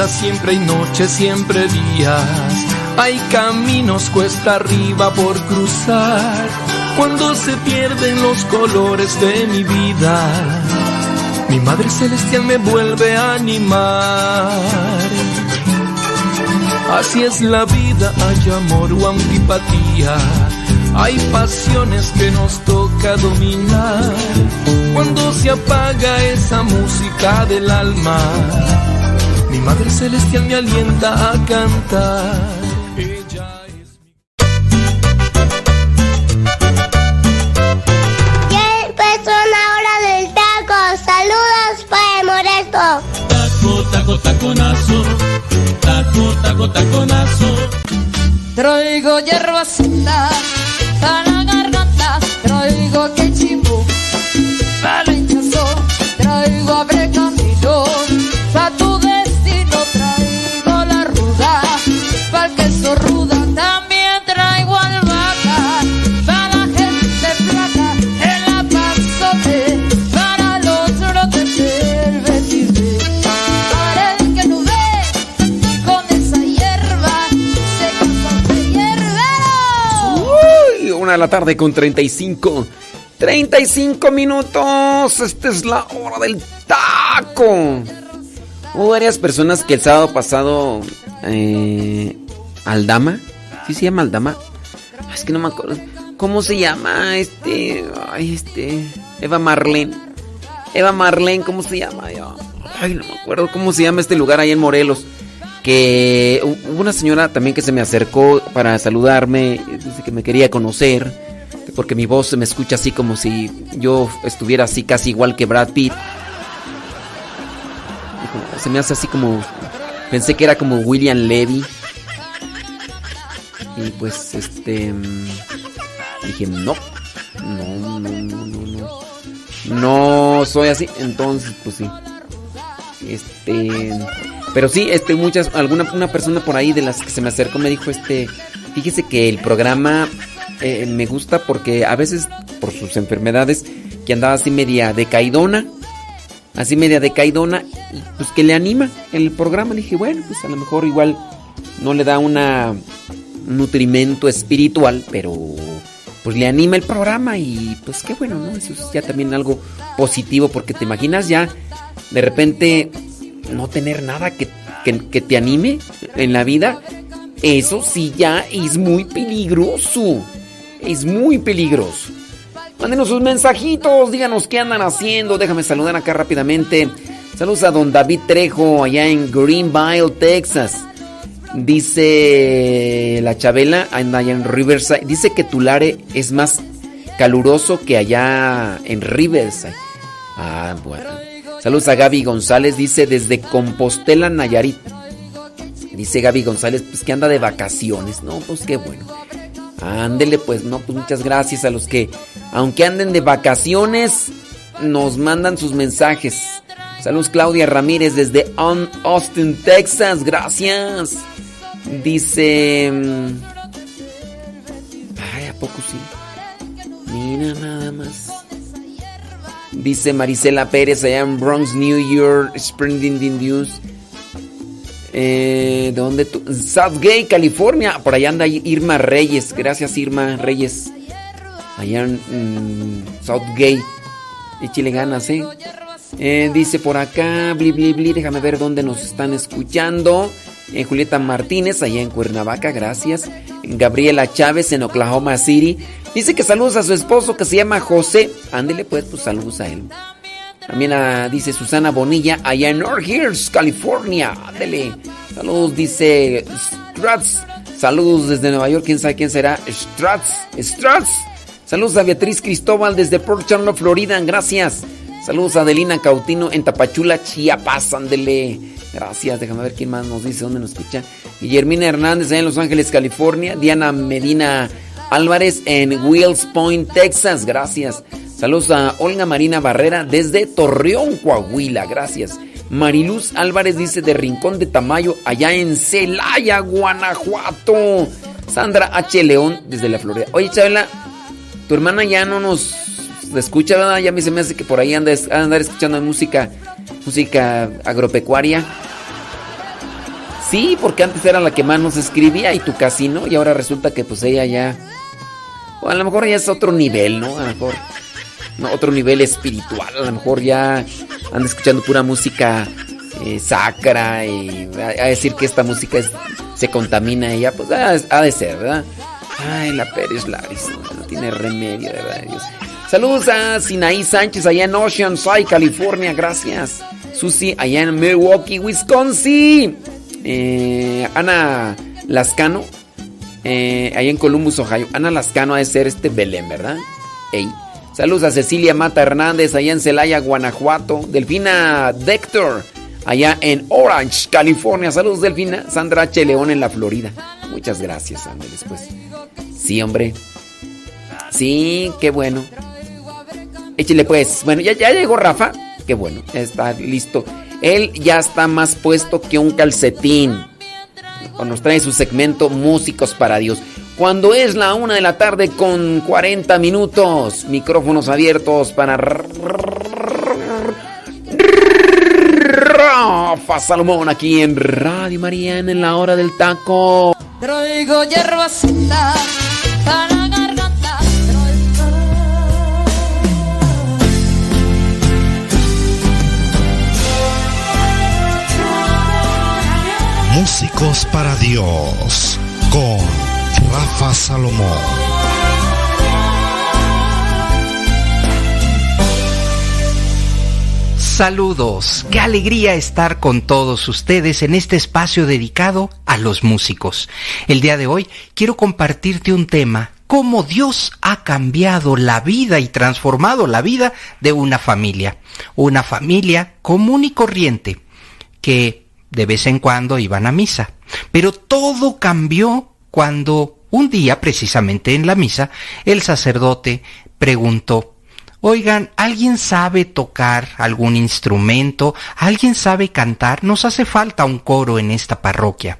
S10: Siempre hay noches, siempre días. Hay caminos cuesta arriba por cruzar. Cuando se pierden los colores de mi vida, mi Madre Celestial me vuelve a animar. Así es la vida, hay amor o antipatía. Hay pasiones que nos toca dominar. Cuando se apaga esa música del alma, mi Madre Celestial me alienta a cantar.
S7: Ya empezó la hora del taco. Saludos para el moresto.
S10: Taco, taco, taconazo. Taco, taco, taconazo.
S11: Traigo hierbacita la
S1: tarde con 35. 35 minutos. Esta es la hora del taco. Hubo varias personas que el sábado pasado eh, Aldama. ¿Sí se llama Aldama? Es que no me acuerdo. ¿Cómo se llama? Este. Ay, este. Eva Marlene. Eva Marlene, ¿cómo se llama? Ay, no me acuerdo cómo se llama este lugar ahí en Morelos. Que hubo una señora también que se me acercó para saludarme, que me quería conocer, porque mi voz se me escucha así como si yo estuviera así casi igual que Brad Pitt. Se me hace así como pensé que era como William Levy. Y pues este dije, "No. No, no, no, no, no. No soy así." Entonces, pues sí. Este, pero sí, este muchas alguna una persona por ahí de las que se me acercó me dijo, "Este, fíjese que el programa eh, me gusta porque a veces por sus enfermedades que andaba así media decaidona, así media decaidona, y pues que le anima el programa. Le dije, bueno, pues a lo mejor igual no le da una nutrimento espiritual, pero pues le anima el programa y pues qué bueno, ¿no? Eso es ya también algo positivo porque te imaginas ya de repente no tener nada que, que, te anime en la vida. Eso sí ya es muy peligroso. Es muy peligroso. Mándenos sus mensajitos, díganos qué andan haciendo. Déjame saludar acá rápidamente. Saludos a don David Trejo, allá en Greenville, Texas. Dice la Chabela, anda allá en Riverside. Dice que Tulare es más caluroso que allá en Riverside. Ah, bueno. Saludos a Gaby González, dice desde Compostela, Nayarit. Dice Gaby González, pues que anda de vacaciones. No, pues qué bueno. Ándele, pues no, pues muchas gracias a los que, aunque anden de vacaciones, nos mandan sus mensajes. Saludos Claudia Ramírez desde Austin, Texas, gracias. Dice... Ay, ¿a poco sí? Mira nada más. Dice Marisela Pérez allá en Bronx, New York, Spring News. Eh, ¿Dónde tú? Southgate, California. Por allá anda Irma Reyes. Gracias, Irma Reyes. Allá en mm, Southgate. Échale ganas, ¿eh? ¿eh? Dice por acá, bli, bli, bli. Déjame ver dónde nos están escuchando. En Julieta Martínez, allá en Cuernavaca, gracias. Gabriela Chávez, en Oklahoma City. Dice que saludos a su esposo que se llama José. Ándele, pues, pues saludos a él. También a, dice Susana Bonilla, allá en North Hills, California. Ándele. Saludos, dice Strats. Saludos desde Nueva York. ¿Quién sabe quién será? Strats. Strats. Saludos a Beatriz Cristóbal desde Port Charlotte, Florida. Gracias. Saludos a Adelina Cautino en Tapachula, Chiapas. Ándele. Gracias. Déjame ver quién más nos dice, dónde nos escucha. Guillermina Hernández allá en Los Ángeles, California. Diana Medina Álvarez en Wills Point, Texas. Gracias. Saludos a Olga Marina Barrera desde Torreón, Coahuila. Gracias. Mariluz Álvarez dice de Rincón de Tamayo, allá en Celaya, Guanajuato. Sandra H. León desde la Florida. Oye, Chabela, tu hermana ya no nos escucha, ¿verdad? Ya a mí se me hace que por ahí anda, andar escuchando música, música agropecuaria. Sí, porque antes era la que más nos escribía y tu casino, y ahora resulta que pues ella ya. A lo mejor ya es otro nivel, ¿no? A lo mejor. No, otro nivel espiritual. A lo mejor ya anda escuchando pura música eh, sacra y a, decir que esta música se contamina ella, pues ha, de ser, ¿verdad? Ay, la Pérez Laris, no, no tiene remedio, verdad. Dios. Saludos a Sinaí Sánchez allá en Oceanside, California, gracias. Susi allá en Milwaukee, Wisconsin. Eh, Ana Lascano, eh, allá en Columbus, Ohio. Ana Lascano ha de ser este Belén, ¿verdad? Ey. Saludos a Cecilia Mata Hernández, allá en Celaya, Guanajuato. Delfina Dector, allá en Orange, California. Saludos, Delfina. Sandra H. León en la Florida. Muchas gracias, Andrés. Después. Sí, hombre. Sí, qué bueno. Échale pues. Bueno, ya, ya llegó Rafa. Qué bueno, está listo. Él ya está más puesto que un calcetín. Nos trae su segmento Músicos para Dios. Cuando es la una de la tarde con 40 minutos, micrófonos abiertos para Rafa Salomón aquí en Radio Mariana en la hora del taco.
S11: Traigo hierbacita para
S12: Músicos para Dios con Rafa Salomón.
S9: Saludos, qué alegría estar con todos ustedes en este espacio dedicado a los músicos. El día de hoy quiero compartirte un tema, cómo Dios ha cambiado la vida y transformado la vida de una familia. Una familia común y corriente que de vez en cuando iban a misa. Pero todo cambió cuando un día, precisamente en la misa, el sacerdote preguntó, Oigan, ¿alguien sabe tocar algún instrumento? ¿Alguien sabe cantar? Nos hace falta un coro en esta parroquia.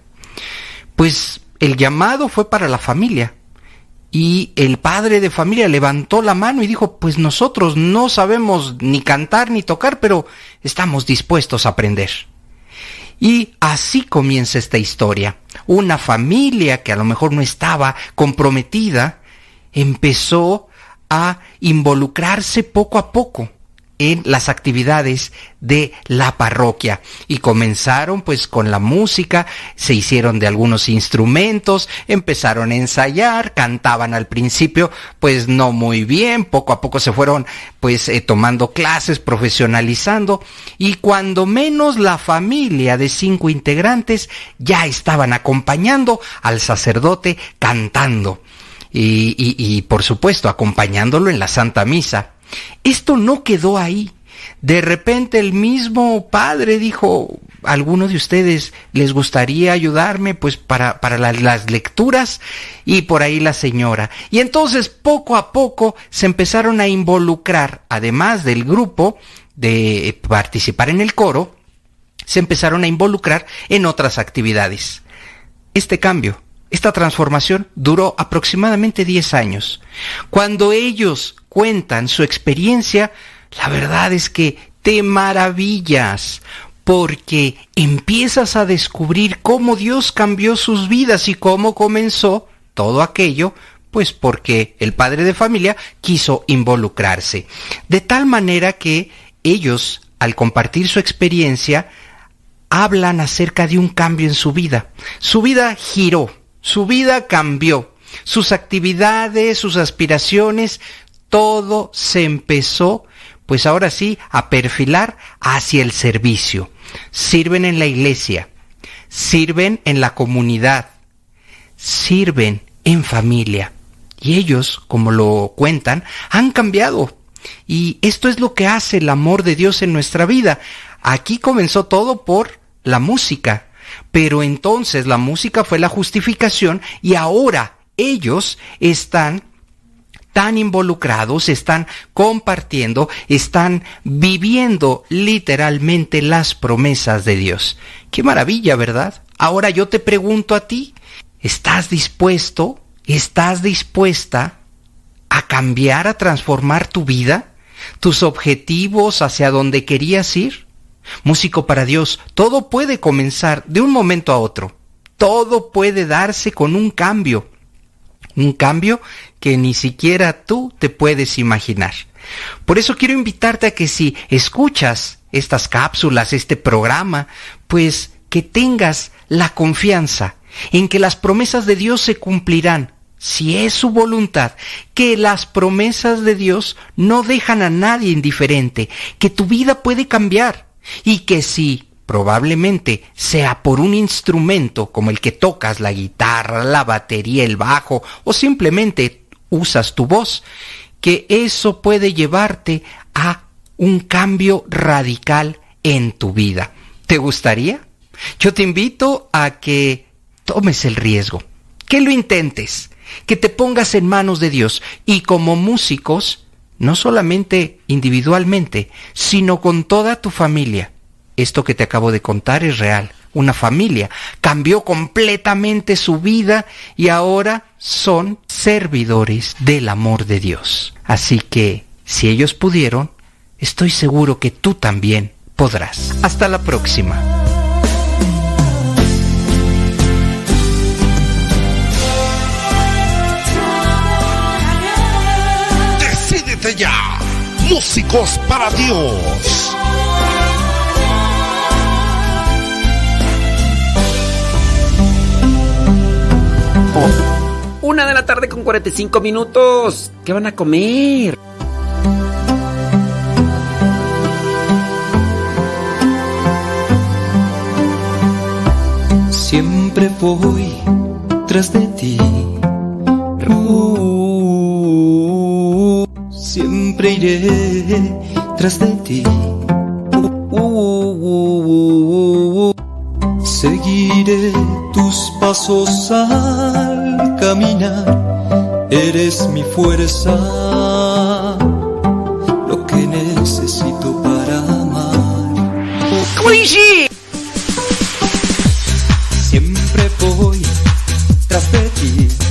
S9: Pues el llamado fue para la familia. Y el padre de familia levantó la mano y dijo, pues nosotros no sabemos ni cantar ni tocar, pero estamos dispuestos a aprender. Y así comienza esta historia. Una familia que a lo mejor no estaba comprometida empezó a involucrarse poco a poco en las actividades de la parroquia y comenzaron pues con la música, se hicieron de algunos instrumentos, empezaron a ensayar, cantaban al principio pues no muy bien, poco a poco se fueron pues eh, tomando clases, profesionalizando y cuando menos la familia de cinco integrantes ya estaban acompañando al sacerdote cantando y, y, y por supuesto acompañándolo en la Santa Misa. Esto no quedó ahí. De repente el mismo padre dijo, ¿alguno de ustedes les gustaría ayudarme pues para, para la, las lecturas? Y por ahí la señora. Y entonces poco a poco se empezaron a involucrar, además del grupo, de participar en el coro, se empezaron a involucrar en otras actividades. Este cambio esta transformación duró aproximadamente 10 años. Cuando ellos cuentan su experiencia, la verdad es que te maravillas porque empiezas a descubrir cómo Dios cambió sus vidas y cómo comenzó todo aquello, pues porque el padre de familia quiso involucrarse. De tal manera que ellos, al compartir su experiencia, hablan acerca de un cambio en su vida. Su vida giró su vida cambió. Sus actividades, sus aspiraciones, todo se empezó, pues ahora sí, a perfilar hacia el servicio. Sirven en la iglesia, sirven en la comunidad, sirven en familia. Y ellos, como lo cuentan, han cambiado. Y esto es lo que hace el amor de Dios en nuestra vida. Aquí comenzó todo por la música, pero entonces la música fue la justificación y ahora ellos están tan involucrados, están compartiendo, están viviendo literalmente las promesas de Dios. Qué maravilla, ¿verdad? Ahora yo te pregunto a ti, ¿estás dispuesto, estás dispuesta a cambiar, a transformar tu vida, tus objetivos hacia donde querías ir? Músico para Dios, todo puede comenzar de un momento a otro. Todo puede darse con un cambio. Un cambio que ni siquiera tú te puedes imaginar. Por eso quiero invitarte a que si escuchas estas cápsulas, este programa, pues que tengas la confianza en que las promesas de Dios se cumplirán, si es su voluntad, que las promesas de Dios no dejan a nadie indiferente, que tu vida puede cambiar, y que si probablemente sea por un instrumento como el que tocas, la guitarra, la batería, el bajo o simplemente usas tu voz, que eso puede llevarte a un cambio radical en tu vida. ¿Te gustaría? Yo te invito a que tomes el riesgo, que lo intentes, que te pongas en manos de Dios y como músicos no solamente individualmente, sino con toda tu familia. Esto que te acabo de contar es real. Una familia cambió completamente su vida y ahora son servidores del amor de Dios. Así que, si ellos pudieron, estoy seguro que tú también podrás. Hasta la próxima.
S12: Músicos para Dios.
S1: Una de la tarde con 45 minutos. ¿Qué van a comer?
S13: Siempre voy tras de ti siempre iré tras de ti. Uh, seguiré tus pasos al caminar. Eres mi fuerza, lo que necesito para amar.
S1: ¿Cómo dice?
S13: Siempre voy tras de ti.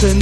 S13: Fue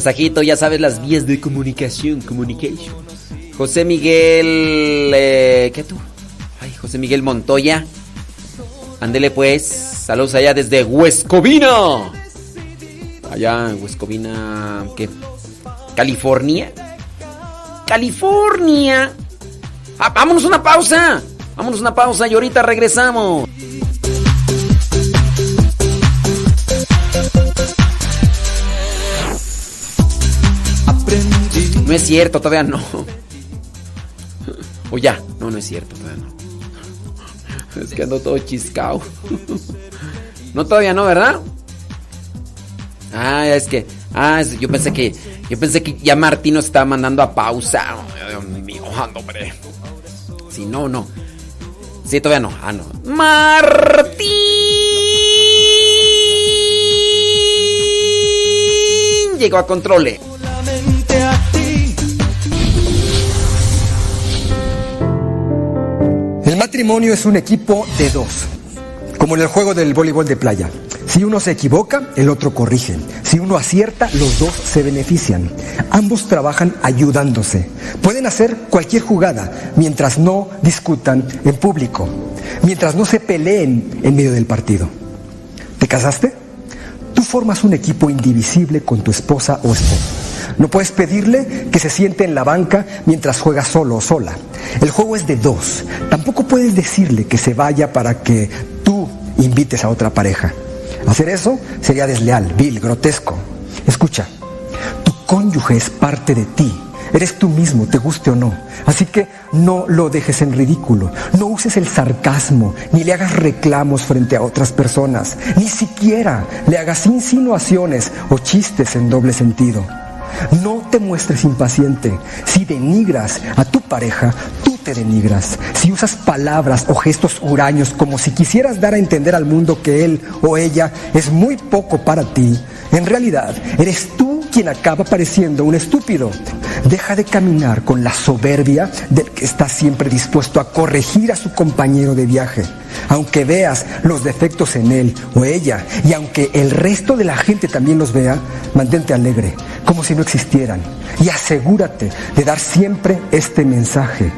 S1: mensajito, ya sabes las vías de comunicación, communication. José Miguel, eh, ¿qué tú? Ay, José Miguel Montoya. Ándele pues, saludos allá desde Huescovina. Allá en Huescovina, ¿qué? California. California. Ah, vámonos una pausa. Vámonos una pausa y ahorita regresamos. No es cierto, todavía no. O ya, no, no es cierto, todavía no. Es que ando todo chiscao. No, todavía no, ¿verdad? Ah, es que. Ah, yo pensé que. Yo pensé que ya Martín nos estaba mandando a pausa. Dios mío, hombre. Sí, no, no. Sí, todavía no. Ah, no. Martín llegó a controle.
S14: Matrimonio es un equipo de dos, como en el juego del voleibol de playa. Si uno se equivoca, el otro corrige. Si uno acierta, los dos se benefician. Ambos trabajan ayudándose. Pueden hacer cualquier jugada mientras no discutan en público, mientras no se peleen en medio del partido. ¿Te casaste? Tú formas un equipo indivisible con tu esposa o esposo. No puedes pedirle que se siente en la banca mientras juega solo o sola. El juego es de dos. Tampoco puedes decirle que se vaya para que tú invites a otra pareja. Hacer eso sería desleal, vil, grotesco. Escucha, tu cónyuge es parte de ti. Eres tú mismo, te guste o no. Así que no lo dejes en ridículo. No uses el sarcasmo, ni le hagas reclamos frente a otras personas. Ni siquiera le hagas insinuaciones o chistes en doble sentido. No te muestres impaciente. Si denigras a tu pareja, tú te denigras. Si usas palabras o gestos huraños como si quisieras dar a entender al mundo que él o ella es muy poco para ti, en realidad eres tú quien acaba pareciendo un estúpido. Deja de caminar con la soberbia del que está siempre dispuesto a corregir a su compañero de viaje. Aunque veas los defectos en él o ella y aunque el resto de la gente también los vea, mantente alegre, como si no existieran. Y asegúrate de dar siempre este mensaje.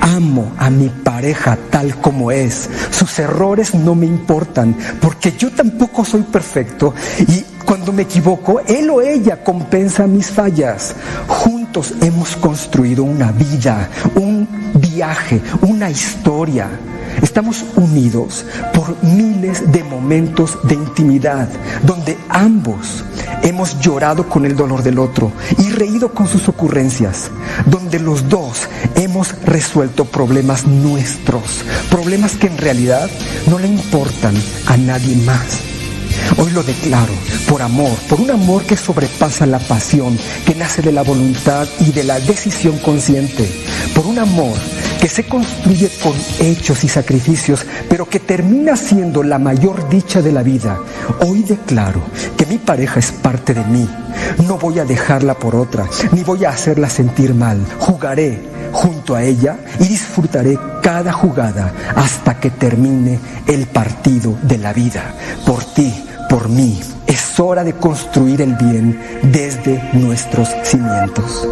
S14: Amo a mi pareja tal como es. Sus errores no me importan porque yo tampoco soy perfecto y cuando me equivoco, él o ella compensa mis fallas. Juntos hemos construido una vida, un viaje, una historia. Estamos unidos por miles de momentos de intimidad donde ambos hemos llorado con el dolor del otro y reído con sus ocurrencias, donde los dos hemos resuelto problemas nuestros, problemas que en realidad no le importan a nadie más. Hoy lo declaro por amor, por un amor que sobrepasa la pasión, que nace de la voluntad y de la decisión consciente, por un amor que se construye con hechos y sacrificios, pero que termina siendo la mayor dicha de la vida. Hoy declaro que mi pareja es parte de mí. No voy a dejarla por otra, ni voy a hacerla sentir mal. Jugaré junto a ella y disfrutaré cada jugada hasta que termine el partido de la vida. Por ti, por mí. Es hora de construir el bien desde nuestros cimientos.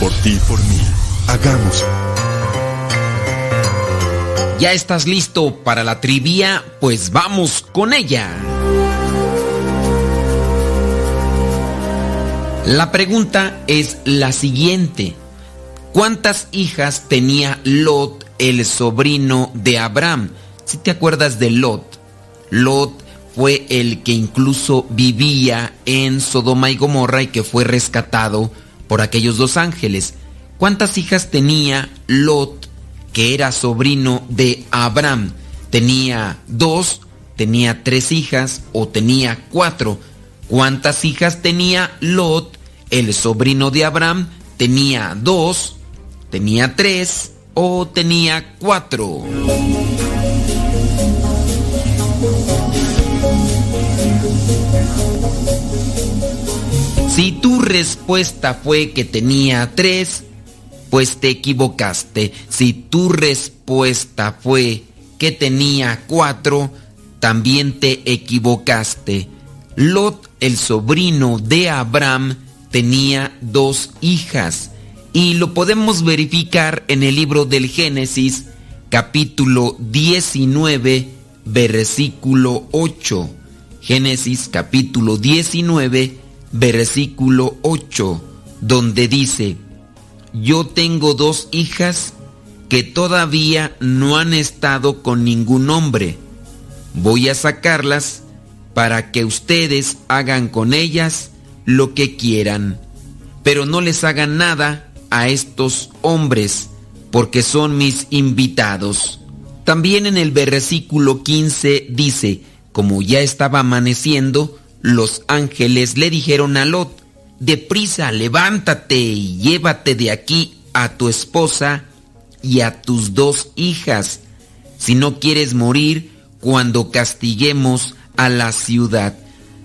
S15: Por ti y por mí, hagamos.
S1: ¿Ya estás listo para la trivia? Pues vamos con ella. La pregunta es la siguiente. ¿Cuántas hijas tenía Lot, el sobrino de Abraham? Si te acuerdas de Lot, Lot fue el que incluso vivía en Sodoma y Gomorra y que fue rescatado por aquellos dos ángeles. ¿Cuántas hijas tenía Lot, que era sobrino de Abraham? ¿Tenía dos? ¿Tenía tres hijas? ¿O tenía cuatro? ¿Cuántas hijas tenía Lot, el sobrino de Abraham? ¿Tenía dos? ¿Tenía tres? ¿O tenía cuatro? Si tu respuesta fue que tenía tres, pues te equivocaste. Si tu respuesta fue que tenía cuatro, también te equivocaste. Lot, el sobrino de Abraham, tenía dos hijas y lo podemos verificar en el libro del Génesis, capítulo 19, versículo 8. Génesis capítulo 19, versículo 8, donde dice, yo tengo dos hijas que todavía no han estado con ningún hombre. Voy a sacarlas para que ustedes hagan con ellas lo que quieran, pero no les hagan nada a estos hombres, porque son mis invitados. También en el versículo 15 dice, como ya estaba amaneciendo, los ángeles le dijeron a Lot, deprisa, levántate y llévate de aquí a tu esposa y a tus dos hijas, si no quieres morir cuando castiguemos a la ciudad.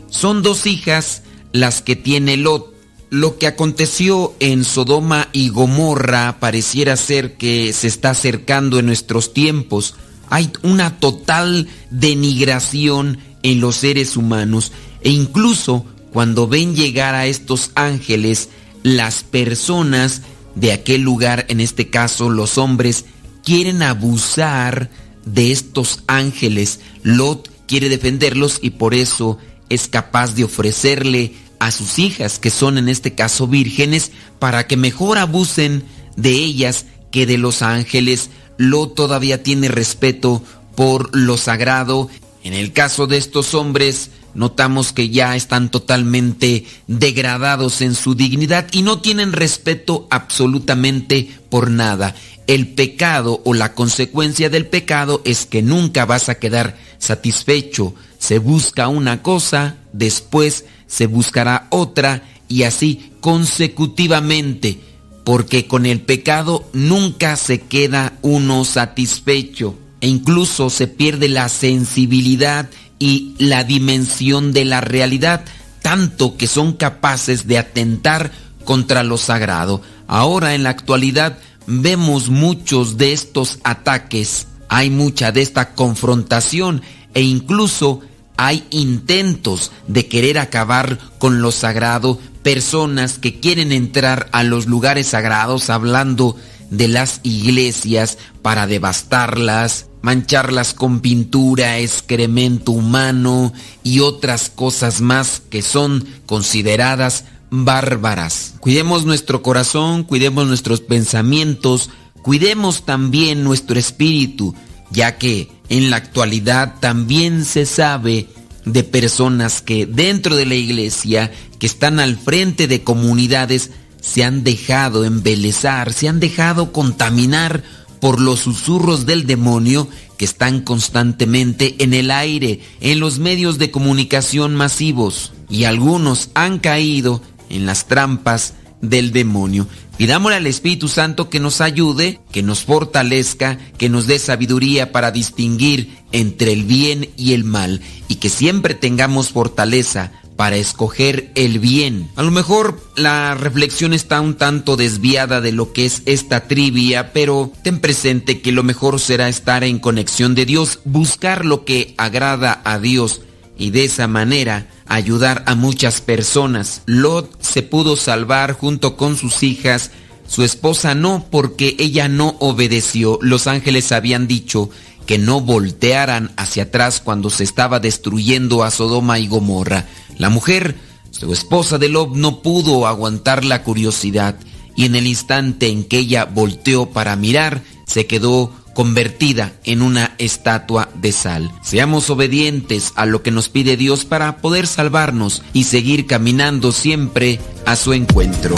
S1: Son dos hijas las que tiene Lot, lo que aconteció en Sodoma y Gomorra pareciera ser que se está acercando en nuestros tiempos. Hay una total denigración en los seres humanos e incluso cuando ven llegar a estos ángeles, las personas de aquel lugar, en este caso los hombres, quieren abusar de estos ángeles. Lot quiere defenderlos y por eso es capaz de ofrecerle a sus hijas, que son en este caso vírgenes, para que mejor abusen de ellas que de los ángeles. Lot todavía tiene respeto por lo sagrado. En el caso de estos hombres, notamos que ya están totalmente degradados en su dignidad y no tienen respeto absolutamente por nada. El pecado o la consecuencia del pecado es que nunca vas a quedar satisfecho. Se busca una cosa, después se buscará otra y así consecutivamente, porque con el pecado nunca se queda uno satisfecho e incluso se pierde la sensibilidad y la dimensión de la realidad, tanto que son capaces de atentar contra lo sagrado. Ahora en la actualidad vemos muchos de estos ataques, hay mucha de esta confrontación e incluso hay intentos de querer acabar con lo sagrado, personas que quieren entrar a los lugares sagrados hablando de las iglesias para devastarlas, mancharlas con pintura, excremento humano y otras cosas más que son consideradas bárbaras. Cuidemos nuestro corazón, cuidemos nuestros pensamientos, cuidemos también nuestro espíritu, ya que en la actualidad también se sabe de personas que dentro de la iglesia, que están al frente de comunidades, se han dejado embelezar, se han dejado contaminar por los susurros del demonio que están constantemente en el aire, en los medios de comunicación masivos, y algunos han caído en las trampas del demonio. Pidámosle al Espíritu Santo que nos ayude, que nos fortalezca, que nos dé sabiduría para distinguir entre el bien y el mal, y que siempre tengamos fortaleza para escoger el bien. A lo mejor la reflexión está un tanto desviada de lo que es esta trivia, pero ten presente que lo mejor será estar en conexión de Dios, buscar lo que agrada a Dios y de esa manera ayudar a muchas personas. Lot se pudo salvar junto con sus hijas, su esposa no porque ella no obedeció. Los ángeles habían dicho que no voltearan hacia atrás cuando se estaba destruyendo a Sodoma y Gomorra. La mujer, su esposa de Lob, no pudo aguantar la curiosidad y en el instante en que ella volteó para mirar, se quedó convertida en una estatua de sal. Seamos obedientes a lo que nos pide Dios para poder salvarnos y seguir caminando siempre a su encuentro.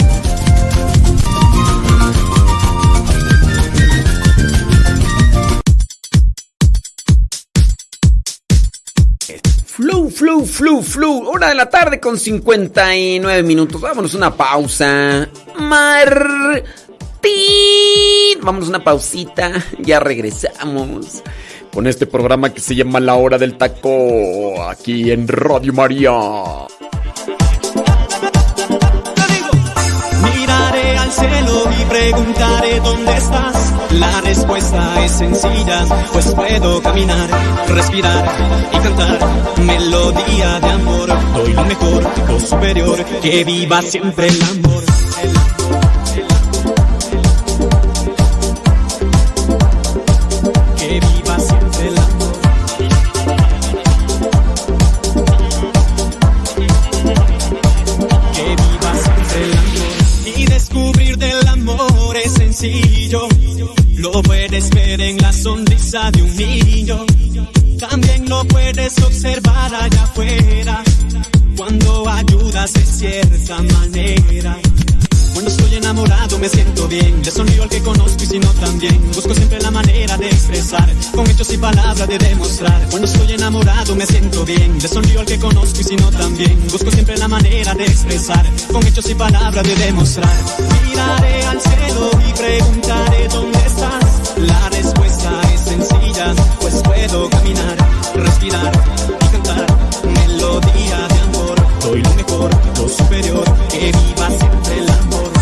S1: Flow, flow, flow, flow. Hora de la tarde con 59 minutos. Vámonos una pausa. Martín. Vámonos una pausita. Ya regresamos. Con este programa que se llama La Hora del Taco. Aquí en Radio María.
S6: Miraré al cielo y preguntaré dónde estás. La respuesta es sencilla, pues puedo caminar, respirar y cantar. Melodía de amor, doy lo mejor, lo superior, que viva siempre el amor. Lo puedes ver en la sonrisa de un niño. También lo puedes observar allá afuera. Cuando ayudas de cierta manera. Cuando estoy enamorado me siento bien. Le sonrío al que conozco y si no también. Busco siempre la manera de expresar. Con hechos y palabras de demostrar. Cuando estoy enamorado me siento bien. Le sonrío al que conozco y si no también. Busco siempre la manera de expresar. Con hechos y palabras de demostrar. Miraré al cielo y preguntaré dónde estás. La respuesta es sencilla, pues puedo caminar, respirar y cantar. Melodía soy lo mejor, lo superior, que viva siempre el amor.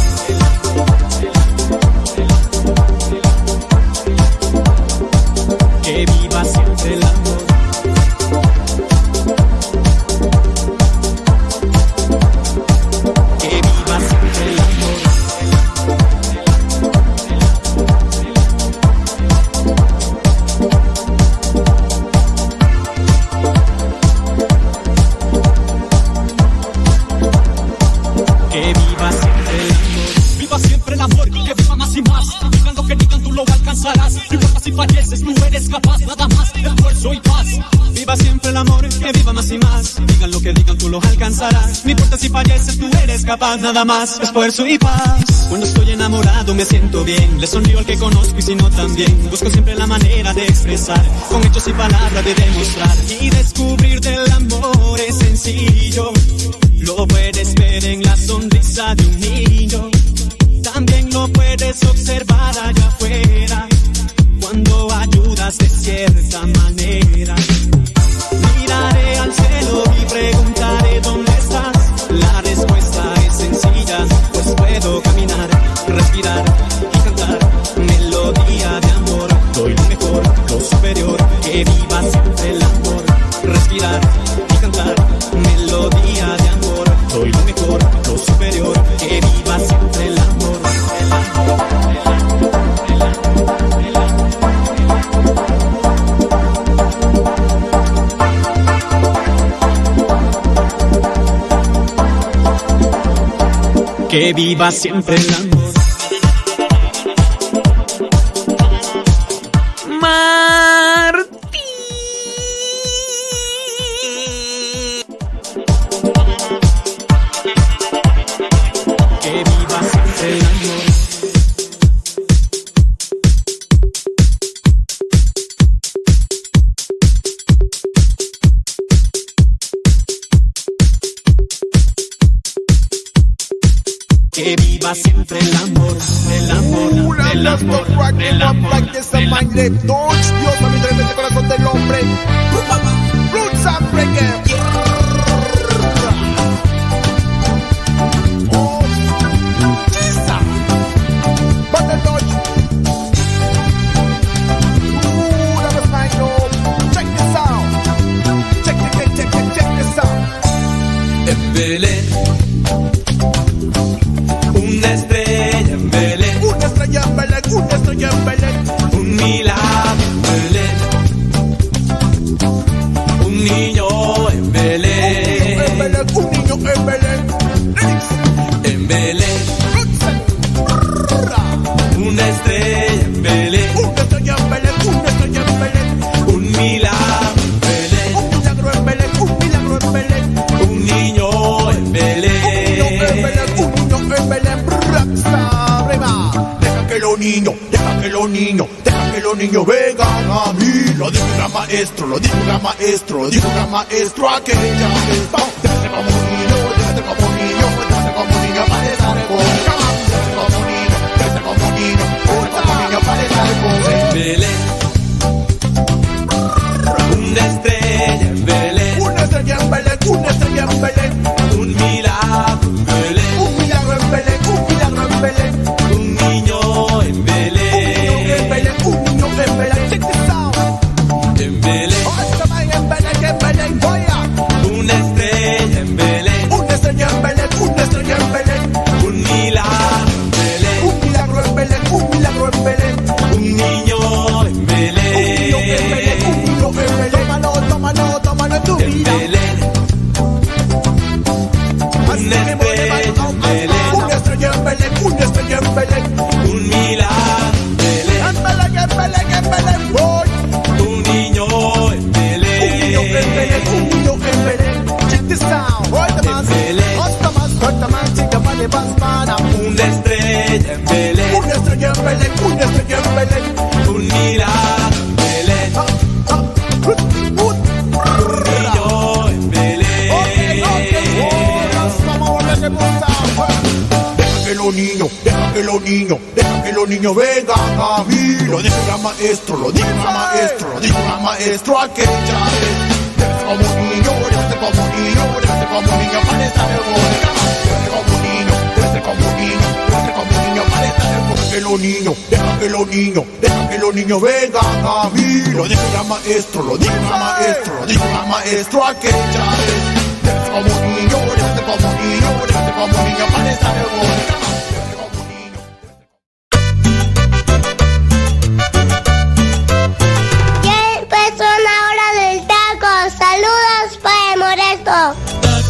S6: que digan tú los alcanzarás. No importa si falleces, tú eres capaz, nada más, esfuerzo y paz. Cuando estoy enamorado me siento bien, le sonrío al que conozco y si no también. Busco siempre la manera de expresar, con hechos y palabras de demostrar. Y descubrir del amor es sencillo, lo puedes ver en la sonrisa de un niño. También lo puedes observar allá afuera, cuando ayudas de cierta manera viva siempre
S4: en
S7: la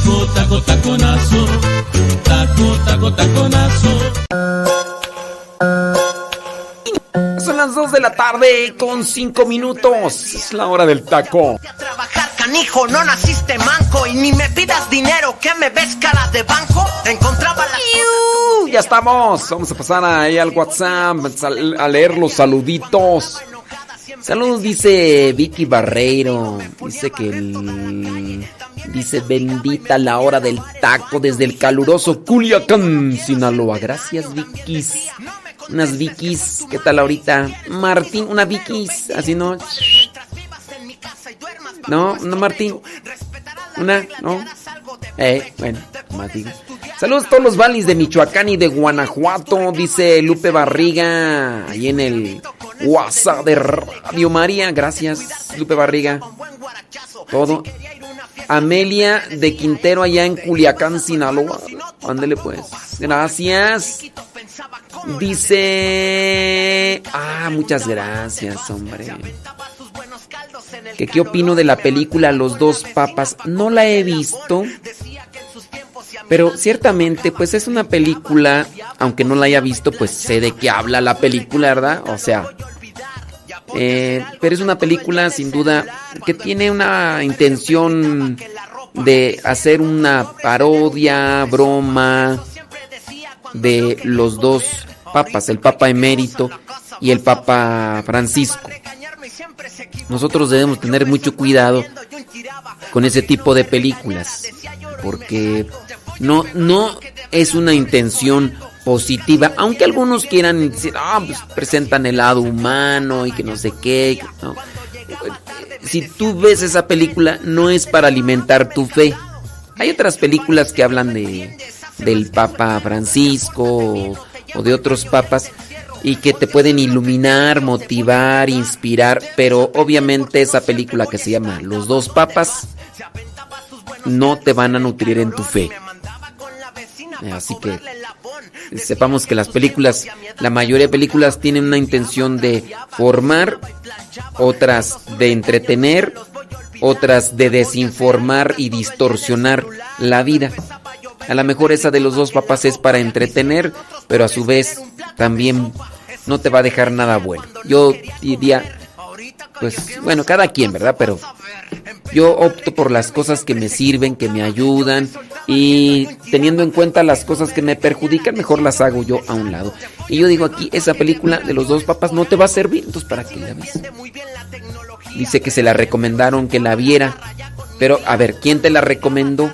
S7: Taco,
S4: taco, taconazo. Taco, taco, taconazo.
S16: Son las
S1: 2 de la tarde con 5 minutos. Es la hora del taco.
S16: No naciste manco. Y ni me pidas dinero, que me ves cara de banco. Encontraba la.
S1: Ya estamos. Vamos a pasar ahí al WhatsApp a leer los saluditos. Saludos, dice Vicky Barreiro. Dice que el Dice bendita la hora del taco desde el caluroso Culiacán, Sinaloa. Gracias, Vikis. Unas Vikis. ¿Qué tal ahorita? Martín, una Vikis. Así no. No, no, Martín. Una, no. Eh, bueno, digo. Saludos a todos los valis de Michoacán y de Guanajuato, dice Lupe Barriga, ahí en el WhatsApp de Radio María. Gracias, Lupe Barriga. Todo. Amelia de Quintero allá en Culiacán, Sinaloa. Ándele pues. Gracias. Dice... Ah, muchas gracias, hombre. ¿Que ¿Qué opino de la película Los dos papas? No la he visto. Pero ciertamente, pues es una película, aunque no la haya visto, pues sé de qué habla la película, ¿verdad? O sea, eh, pero es una película sin duda que tiene una intención de hacer una parodia, broma de los dos papas, el Papa emérito y el Papa Francisco. Nosotros debemos tener mucho cuidado con ese tipo de películas, porque no, no es una intención positiva, aunque algunos quieran decir, ah, pues presentan el lado humano y que no sé qué. Si tú ves esa película, no es para alimentar tu fe. Hay otras películas que hablan de del Papa Francisco o de otros papas y que te pueden iluminar, motivar, inspirar, pero obviamente esa película que se llama Los dos papas no te van a nutrir en tu fe. Así que sepamos que las películas, la mayoría de películas tienen una intención de formar, otras de entretener, otras de desinformar y distorsionar la vida. A lo mejor esa de los dos papas es para entretener, pero a su vez también no te va a dejar nada bueno. Yo diría, pues bueno, cada quien, ¿verdad? Pero yo opto por las cosas que me sirven, que me ayudan y teniendo en cuenta las cosas que me perjudican, mejor las hago yo a un lado. Y yo digo aquí, esa película de los dos papas no te va a servir, entonces ¿para qué la ves? Dice que se la recomendaron que la viera. Pero, a ver, ¿quién te la recomendó?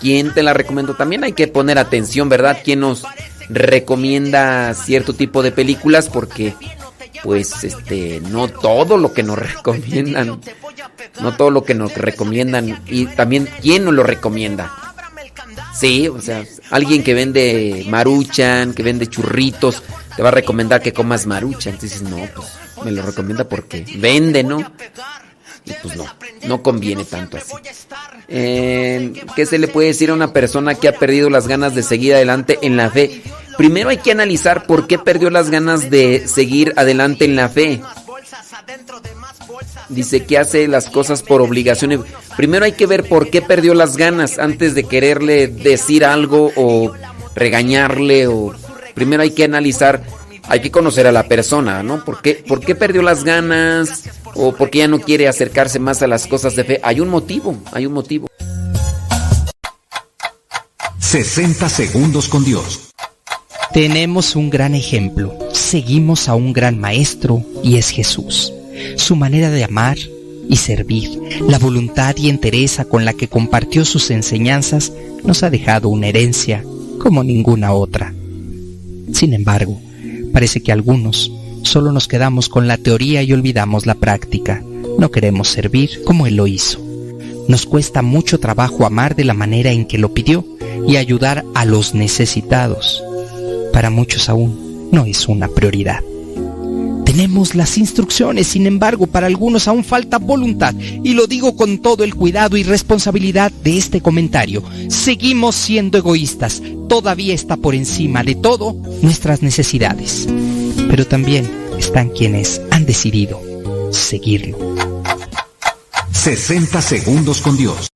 S1: ¿Quién te la recomendó? También hay que poner atención, ¿verdad? ¿Quién nos recomienda cierto tipo de películas? Porque, pues, este, no todo lo que nos recomiendan, no todo lo que nos recomiendan, y también quién nos lo recomienda. Sí, o sea, alguien que vende maruchan, que vende churritos, te va a recomendar que comas maruchan. Entonces, no, pues, me lo recomienda porque vende, ¿no? Y pues no, no conviene tanto así. Eh, ¿Qué se le puede decir a una persona que ha perdido las ganas de seguir adelante en la fe? Primero hay que analizar por qué perdió las ganas de seguir adelante en la fe. Dice que hace las cosas por obligación. Primero hay que ver por qué perdió las ganas antes de quererle decir algo o regañarle o primero hay que analizar, hay que conocer a la persona, ¿no? ¿Por qué, por qué perdió las ganas o por qué ya no quiere acercarse más a las cosas de fe? Hay un motivo, hay un motivo.
S8: 60 segundos con Dios.
S9: Tenemos un gran ejemplo, seguimos a un gran maestro y es Jesús. Su manera de amar y servir, la voluntad y entereza con la que compartió sus enseñanzas nos ha dejado una herencia como ninguna otra. Sin embargo, parece que algunos solo nos quedamos con la teoría y olvidamos la práctica. No queremos servir como Él lo hizo. Nos cuesta mucho trabajo amar de la manera en que lo pidió y ayudar a los necesitados. Para muchos aún no es una prioridad. Tenemos las instrucciones, sin embargo, para algunos aún falta voluntad, y lo digo con todo el cuidado y responsabilidad de este comentario. Seguimos siendo egoístas, todavía está por encima de todo nuestras necesidades. Pero también están quienes han decidido seguirlo.
S8: 60 segundos con Dios.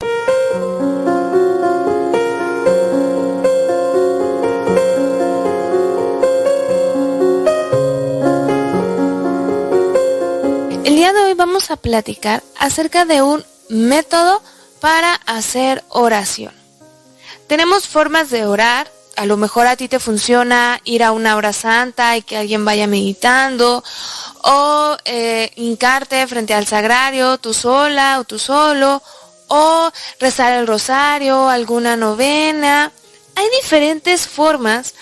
S17: A platicar acerca de un método para hacer oración. Tenemos formas de orar, a lo mejor a ti te funciona ir a una hora santa y que alguien vaya meditando, o eh, hincarte frente al sagrario, tú sola o tú solo, o rezar el rosario, alguna novena. Hay diferentes formas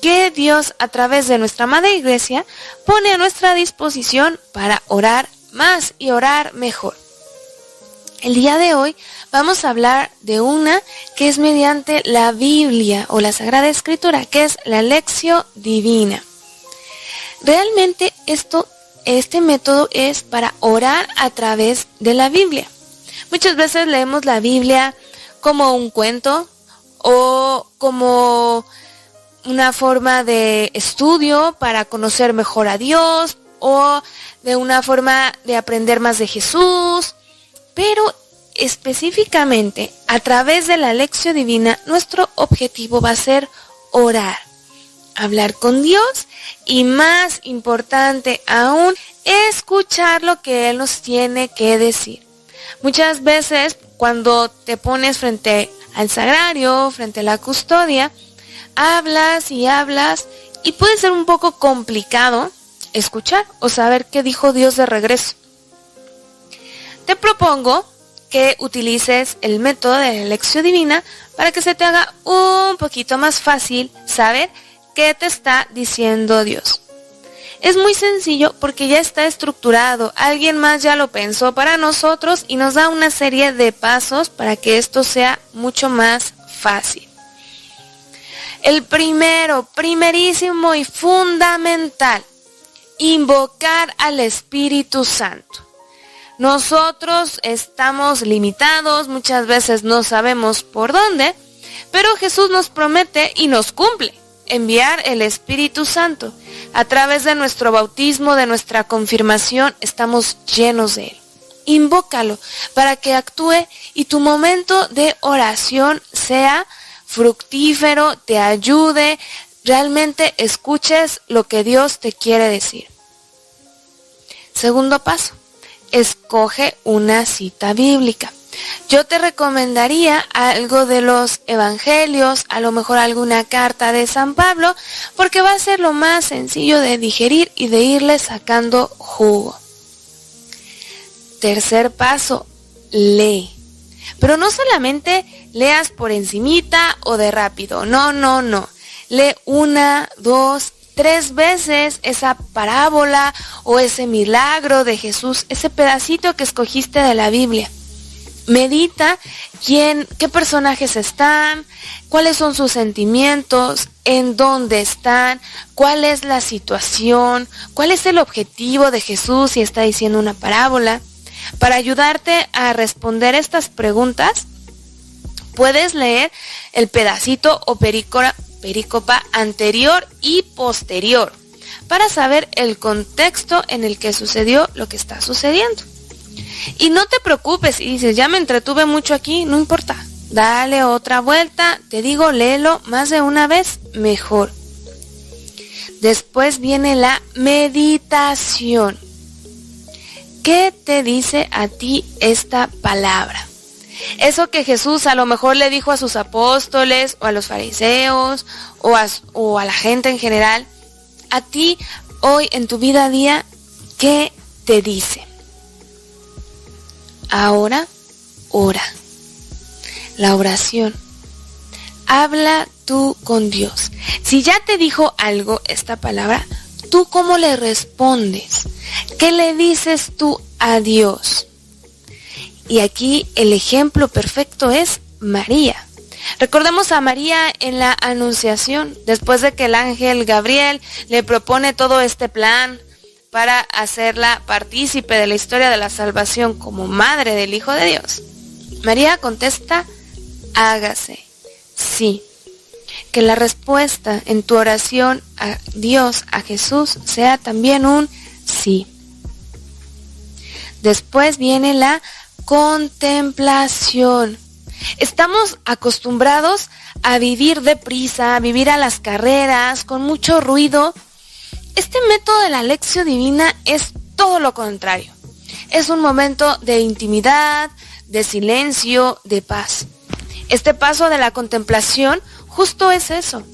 S17: que Dios a través de nuestra Madre Iglesia pone a nuestra disposición para orar más y orar mejor. El día de hoy vamos a hablar de una que es mediante la Biblia o la Sagrada Escritura, que es la lección divina. Realmente esto, este método es para orar a través de la Biblia. Muchas veces leemos la Biblia como un cuento o como una forma de estudio para conocer mejor a Dios o de una forma de aprender más de Jesús, pero específicamente a través de la lección divina nuestro objetivo va a ser orar, hablar con Dios y más importante aún, escuchar lo que Él nos tiene que decir. Muchas veces cuando te pones frente al sagrario, frente a la custodia, hablas y hablas y puede ser un poco complicado escuchar o saber qué dijo Dios de regreso. Te propongo que utilices el método de la lección divina para que se te haga un poquito más fácil saber qué te está diciendo Dios. Es muy sencillo porque ya está estructurado, alguien más ya lo pensó para nosotros y nos da una serie de pasos para que esto sea mucho más fácil. El primero, primerísimo y fundamental, invocar al Espíritu Santo. Nosotros estamos limitados, muchas veces no sabemos por dónde, pero Jesús nos promete y nos cumple enviar el Espíritu Santo. A través de nuestro bautismo, de nuestra confirmación, estamos llenos de Él. Invócalo para que actúe y tu momento de oración sea fructífero, te ayude, realmente escuches lo que Dios te quiere decir. Segundo paso, escoge una cita bíblica. Yo te recomendaría algo de los evangelios, a lo mejor alguna carta de San Pablo, porque va a ser lo más sencillo de digerir y de irle sacando jugo. Tercer paso, lee. Pero no solamente leas por encimita o de rápido, no, no, no. Lee una, dos, tres veces esa parábola o ese milagro de Jesús, ese pedacito que escogiste de la Biblia. Medita quién, qué personajes están, cuáles son sus sentimientos, en dónde están, cuál es la situación, cuál es el objetivo de Jesús si está diciendo una parábola. Para ayudarte a responder estas preguntas, puedes leer el pedacito o perícopa anterior y posterior para saber el contexto en el que sucedió lo que está sucediendo. Y no te preocupes y dices, ya me entretuve mucho aquí, no importa. Dale otra vuelta, te digo, léelo más de una vez, mejor. Después viene la meditación. ¿Qué te dice a ti esta palabra? Eso que Jesús a lo mejor le dijo a sus apóstoles o a los fariseos o a, o a la gente en general, a ti hoy en tu vida a día, ¿qué te dice? Ahora, ora. La oración. Habla tú con Dios. Si ya te dijo algo esta palabra, ¿tú cómo le respondes? ¿Qué le dices tú a Dios? Y aquí el ejemplo perfecto es María. Recordemos a María en la Anunciación, después de que el ángel Gabriel le propone todo este plan para hacerla partícipe de la historia de la salvación como madre del Hijo de Dios. María contesta, hágase. Sí. Que la respuesta en tu oración a Dios, a Jesús, sea también un sí. Después viene la contemplación. Estamos acostumbrados a vivir deprisa, a vivir a las carreras, con mucho ruido, este método de la lección divina es todo lo contrario. es un momento de intimidad, de silencio, de paz. Este paso de la contemplación justo es eso.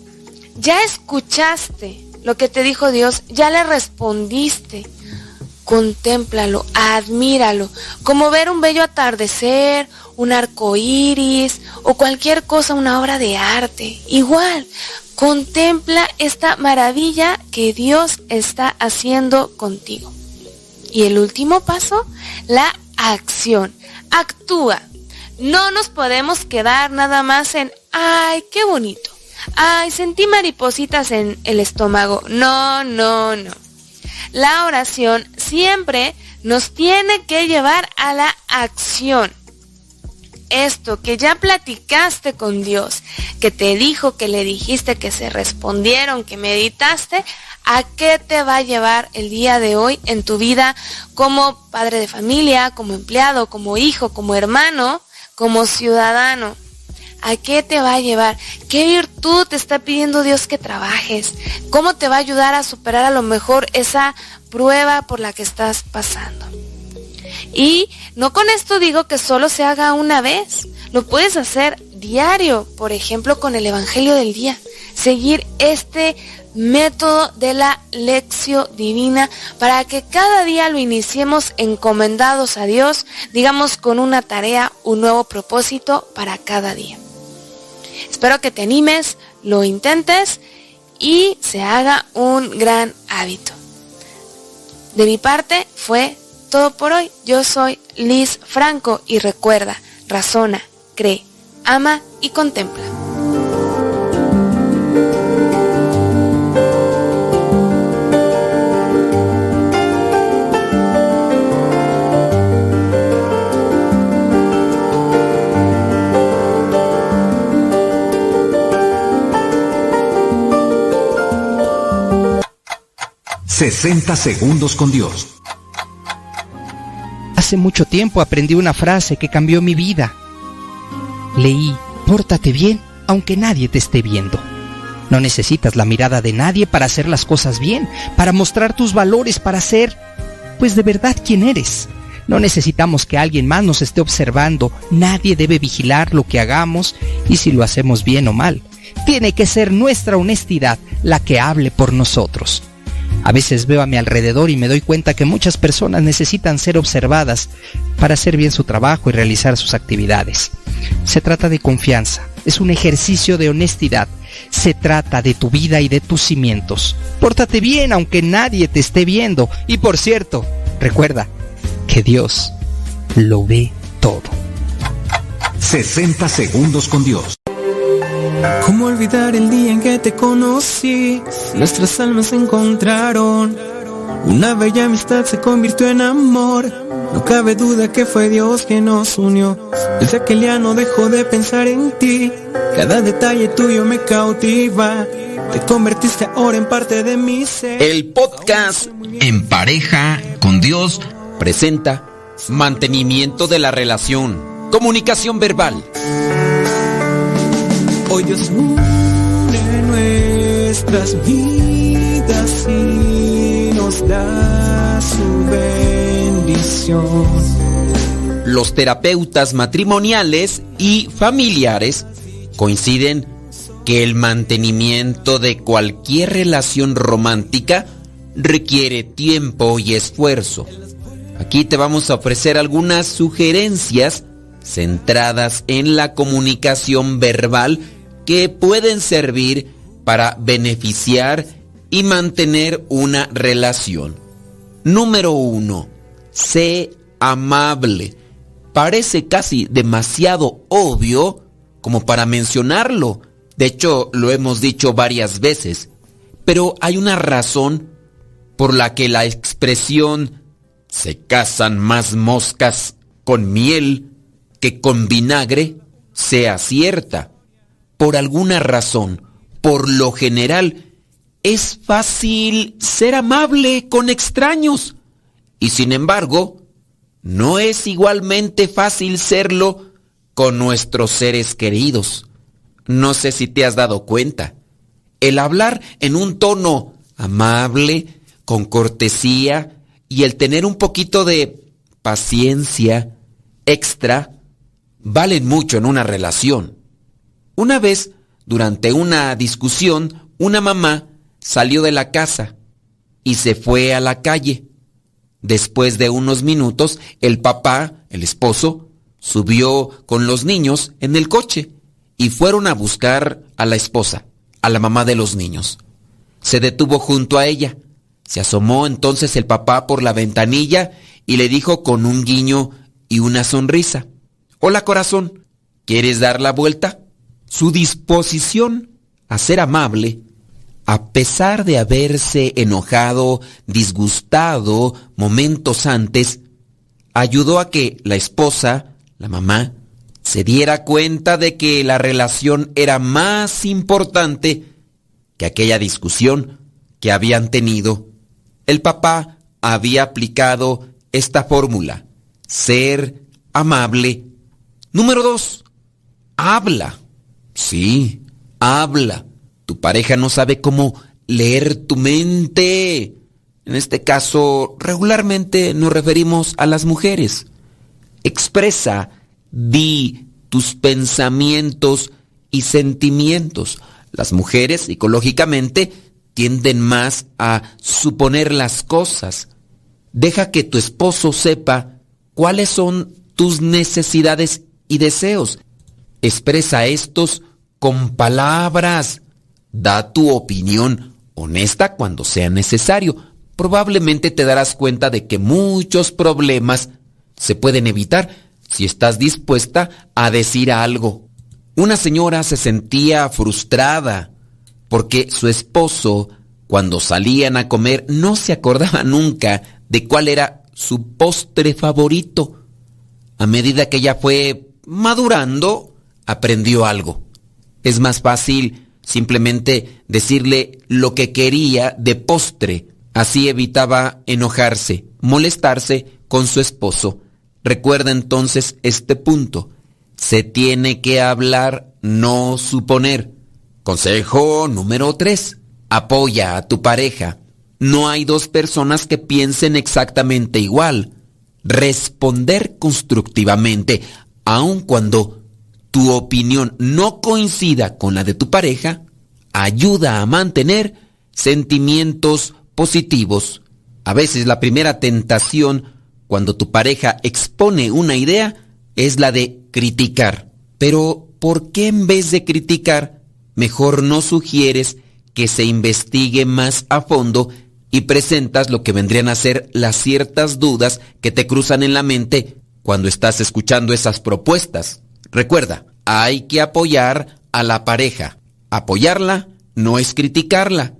S17: Ya escuchaste lo que te dijo Dios, ya le respondiste. Contémplalo, admíralo, como ver un bello atardecer, un arco iris o cualquier cosa, una obra de arte. Igual, contempla esta maravilla que Dios está haciendo contigo. Y el último paso, la acción. Actúa. No nos podemos quedar nada más en, ay, qué bonito. Ay, sentí maripositas en el estómago. No, no, no. La oración siempre nos tiene que llevar a la acción. Esto que ya platicaste con Dios, que te dijo, que le dijiste, que se respondieron, que meditaste, ¿a qué te va a llevar el día de hoy en tu vida como padre de familia, como empleado, como hijo, como hermano, como ciudadano? ¿A qué te va a llevar? ¿Qué virtud te está pidiendo Dios que trabajes? ¿Cómo te va a ayudar a superar a lo mejor esa prueba por la que estás pasando? Y no con esto digo que solo se haga una vez. Lo puedes hacer diario, por ejemplo, con el Evangelio del día. Seguir este método de la lección divina para que cada día lo iniciemos encomendados a Dios, digamos con una tarea, un nuevo propósito para cada día. Espero que te animes, lo intentes y se haga un gran hábito. De mi parte fue todo por hoy. Yo soy Liz Franco y recuerda, razona, cree, ama y contempla.
S8: 60 segundos con Dios.
S9: Hace mucho tiempo aprendí una frase que cambió mi vida. Leí, pórtate bien aunque nadie te esté viendo. No necesitas la mirada de nadie para hacer las cosas bien, para mostrar tus valores, para ser, pues de verdad, quien eres. No necesitamos que alguien más nos esté observando, nadie debe vigilar lo que hagamos y si lo hacemos bien o mal. Tiene que ser nuestra honestidad la que hable por nosotros. A veces veo a mi alrededor y me doy cuenta que muchas personas necesitan ser observadas para hacer bien su trabajo y realizar sus actividades. Se trata de confianza, es un ejercicio de honestidad, se trata de tu vida y de tus cimientos. Pórtate bien aunque nadie te esté viendo. Y por cierto, recuerda que Dios lo ve todo.
S8: 60 segundos con Dios.
S18: ¿Cómo olvidar el día en que te conocí? Nuestras almas se encontraron. Una bella amistad se convirtió en amor. No cabe duda que fue Dios quien nos unió. Desde aquel día no dejo de pensar en ti. Cada detalle tuyo me cautiva. Te convertiste ahora en parte de mi ser.
S1: El podcast En pareja con Dios presenta mantenimiento de la relación, comunicación verbal.
S18: Nuestras vidas y nos da su bendición.
S1: Los terapeutas matrimoniales y familiares coinciden que el mantenimiento de cualquier relación romántica requiere tiempo y esfuerzo. Aquí te vamos a ofrecer algunas sugerencias centradas en la comunicación verbal que pueden servir para beneficiar y mantener una relación. Número uno, sé amable. Parece casi demasiado obvio como para mencionarlo. De hecho, lo hemos dicho varias veces. Pero hay una razón por la que la expresión se casan más moscas con miel que con vinagre sea cierta. Por alguna razón, por lo general, es fácil ser amable con extraños. Y sin embargo, no es igualmente fácil serlo con nuestros seres queridos. No sé si te has dado cuenta. El hablar en un tono amable, con cortesía y el tener un poquito de paciencia, extra, valen mucho en una relación. Una vez, durante una discusión, una mamá salió de la casa y se fue a la calle. Después de unos minutos, el papá, el esposo, subió con los niños en el coche y fueron a buscar a la esposa, a la mamá de los niños. Se detuvo junto a ella. Se asomó entonces el papá por la ventanilla y le dijo con un guiño y una sonrisa, Hola corazón, ¿quieres dar la vuelta? Su disposición a ser amable, a pesar de haberse enojado, disgustado momentos antes, ayudó a que la esposa, la mamá, se diera cuenta de que la relación era más importante que aquella discusión que habían tenido. El papá había aplicado esta fórmula, ser amable. Número dos, habla. Sí, habla. Tu pareja no sabe cómo leer tu mente. En este caso, regularmente nos referimos a las mujeres. Expresa Di tus pensamientos y sentimientos. Las mujeres psicológicamente tienden más a suponer las cosas. Deja que tu esposo sepa cuáles son tus necesidades y deseos. Expresa estos con palabras. Da tu opinión honesta cuando sea necesario. Probablemente te darás cuenta de que muchos problemas se pueden evitar si estás dispuesta a decir algo. Una señora se sentía frustrada porque su esposo, cuando salían a comer, no se acordaba nunca de cuál era su postre favorito. A medida que ella fue madurando, aprendió algo. Es más fácil simplemente decirle lo que quería de postre. Así evitaba enojarse, molestarse con su esposo. Recuerda entonces este punto. Se tiene que hablar, no suponer. Consejo número 3. Apoya a tu pareja. No hay dos personas que piensen exactamente igual. Responder constructivamente, aun cuando tu opinión no coincida con la de tu pareja, ayuda a mantener sentimientos positivos. A veces la primera tentación cuando tu pareja expone una idea es la de criticar. Pero, ¿por qué en vez de criticar, mejor no sugieres que se investigue más a fondo y presentas lo que vendrían a ser las ciertas dudas que te cruzan en la mente cuando estás escuchando esas propuestas? Recuerda, hay que apoyar a la pareja. Apoyarla no es criticarla.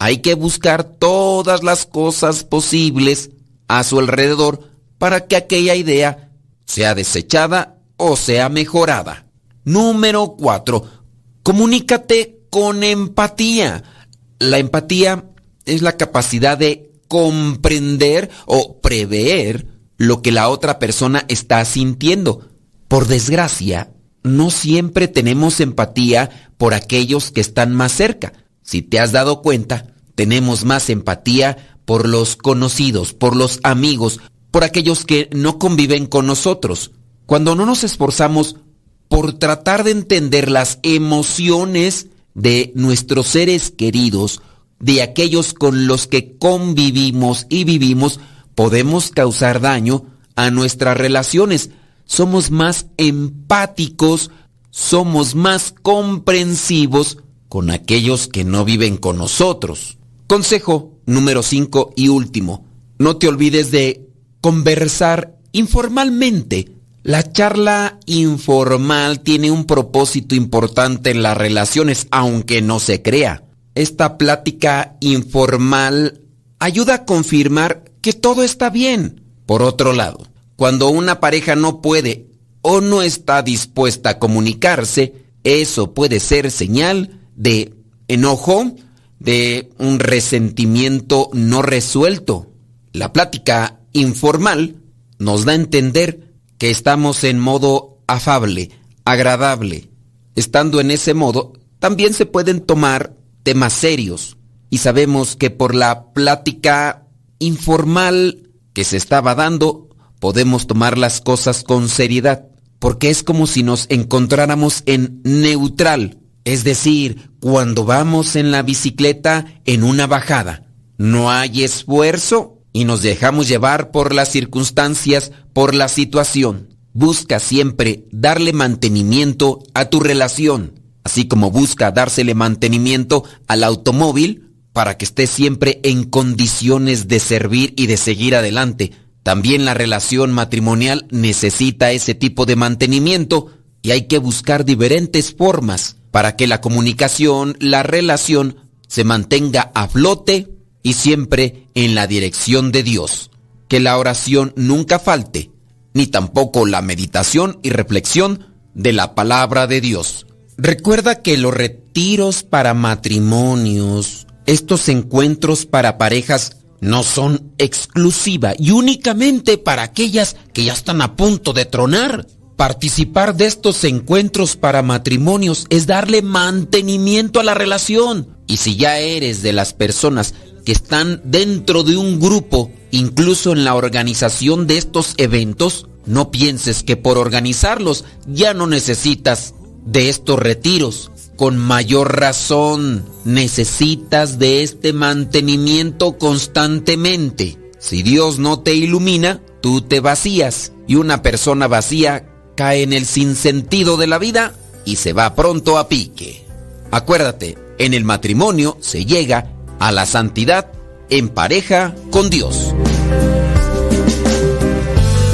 S1: Hay que buscar todas las cosas posibles a su alrededor para que aquella idea sea desechada o sea mejorada. Número 4. Comunícate con empatía. La empatía es la capacidad de comprender o prever lo que la otra persona está sintiendo. Por desgracia, no siempre tenemos empatía por aquellos que están más cerca. Si te has dado cuenta, tenemos más empatía por los conocidos, por los amigos, por aquellos que no conviven con nosotros. Cuando no nos esforzamos por tratar de entender las emociones de nuestros seres queridos, de aquellos con los que convivimos y vivimos, podemos causar daño a nuestras relaciones. Somos más empáticos, somos más comprensivos con aquellos que no viven con nosotros. Consejo número 5 y último. No te olvides de conversar informalmente. La charla informal tiene un propósito importante en las relaciones, aunque no se crea. Esta plática informal ayuda a confirmar que todo está bien. Por otro lado, cuando una pareja no puede o no está dispuesta a comunicarse, eso puede ser señal de enojo, de un resentimiento no resuelto. La plática informal nos da a entender que estamos en modo afable, agradable. Estando en ese modo, también se pueden tomar temas serios. Y sabemos que por la plática informal que se estaba dando, podemos tomar las cosas con seriedad, porque es como si nos encontráramos en neutral, es decir, cuando vamos en la bicicleta en una bajada. No hay esfuerzo y nos dejamos llevar por las circunstancias, por la situación. Busca siempre darle mantenimiento a tu relación, así como busca dársele mantenimiento al automóvil para que esté siempre en condiciones de servir y de seguir adelante. También la relación matrimonial necesita ese tipo de mantenimiento y hay que buscar diferentes formas para que la comunicación, la relación, se mantenga a flote y siempre en la dirección de Dios. Que la oración nunca falte, ni tampoco la meditación y reflexión de la palabra de Dios. Recuerda que los retiros para matrimonios, estos encuentros para parejas, no son exclusiva y únicamente para aquellas que ya están a punto de tronar. Participar de estos encuentros para matrimonios es darle mantenimiento a la relación. Y si ya eres de las personas que están dentro de un grupo, incluso en la organización de estos eventos, no pienses que por organizarlos ya no necesitas de estos retiros. Con mayor razón, necesitas de este mantenimiento constantemente. Si Dios no te ilumina, tú te vacías. Y una persona vacía cae en el sinsentido de la vida y se va pronto a pique. Acuérdate, en el matrimonio se llega a la santidad en pareja con Dios.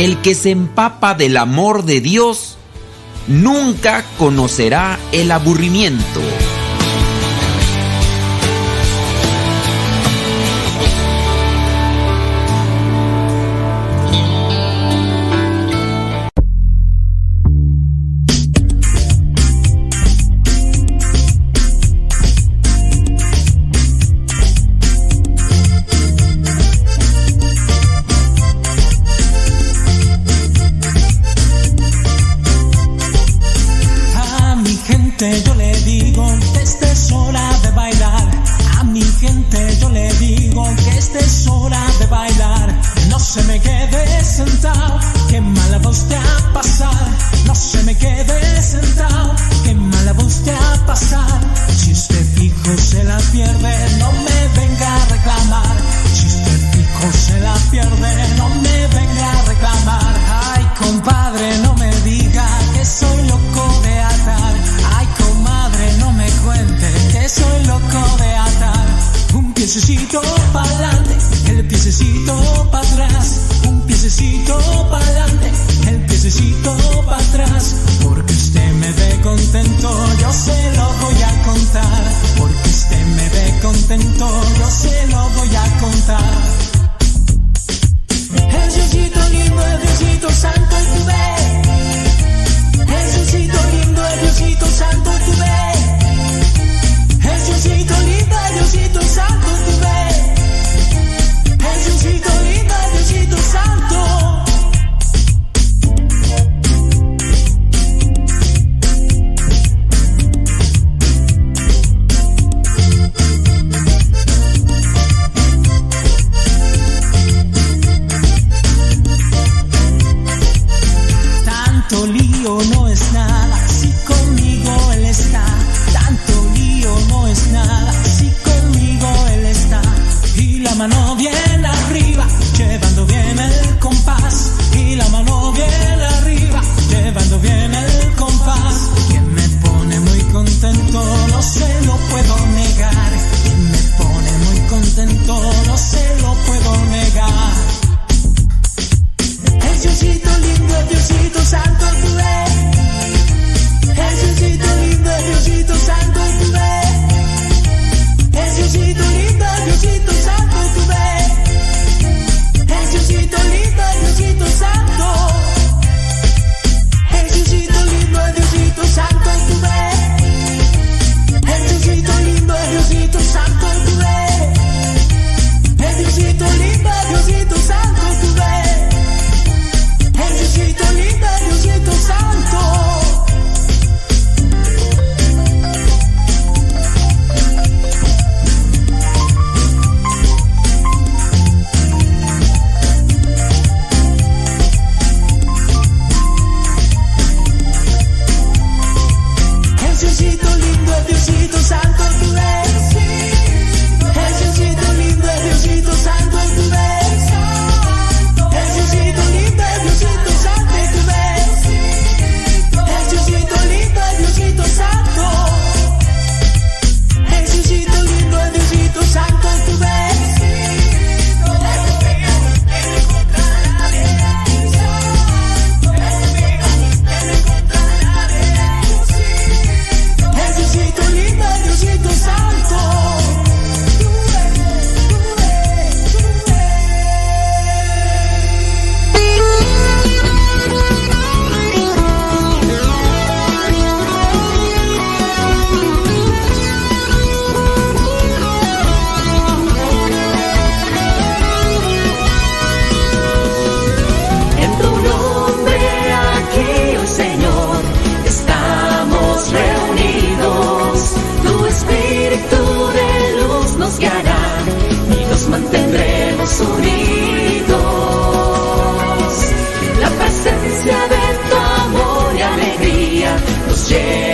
S1: El que se empapa del amor de Dios nunca conocerá el aburrimiento.
S19: Yeah.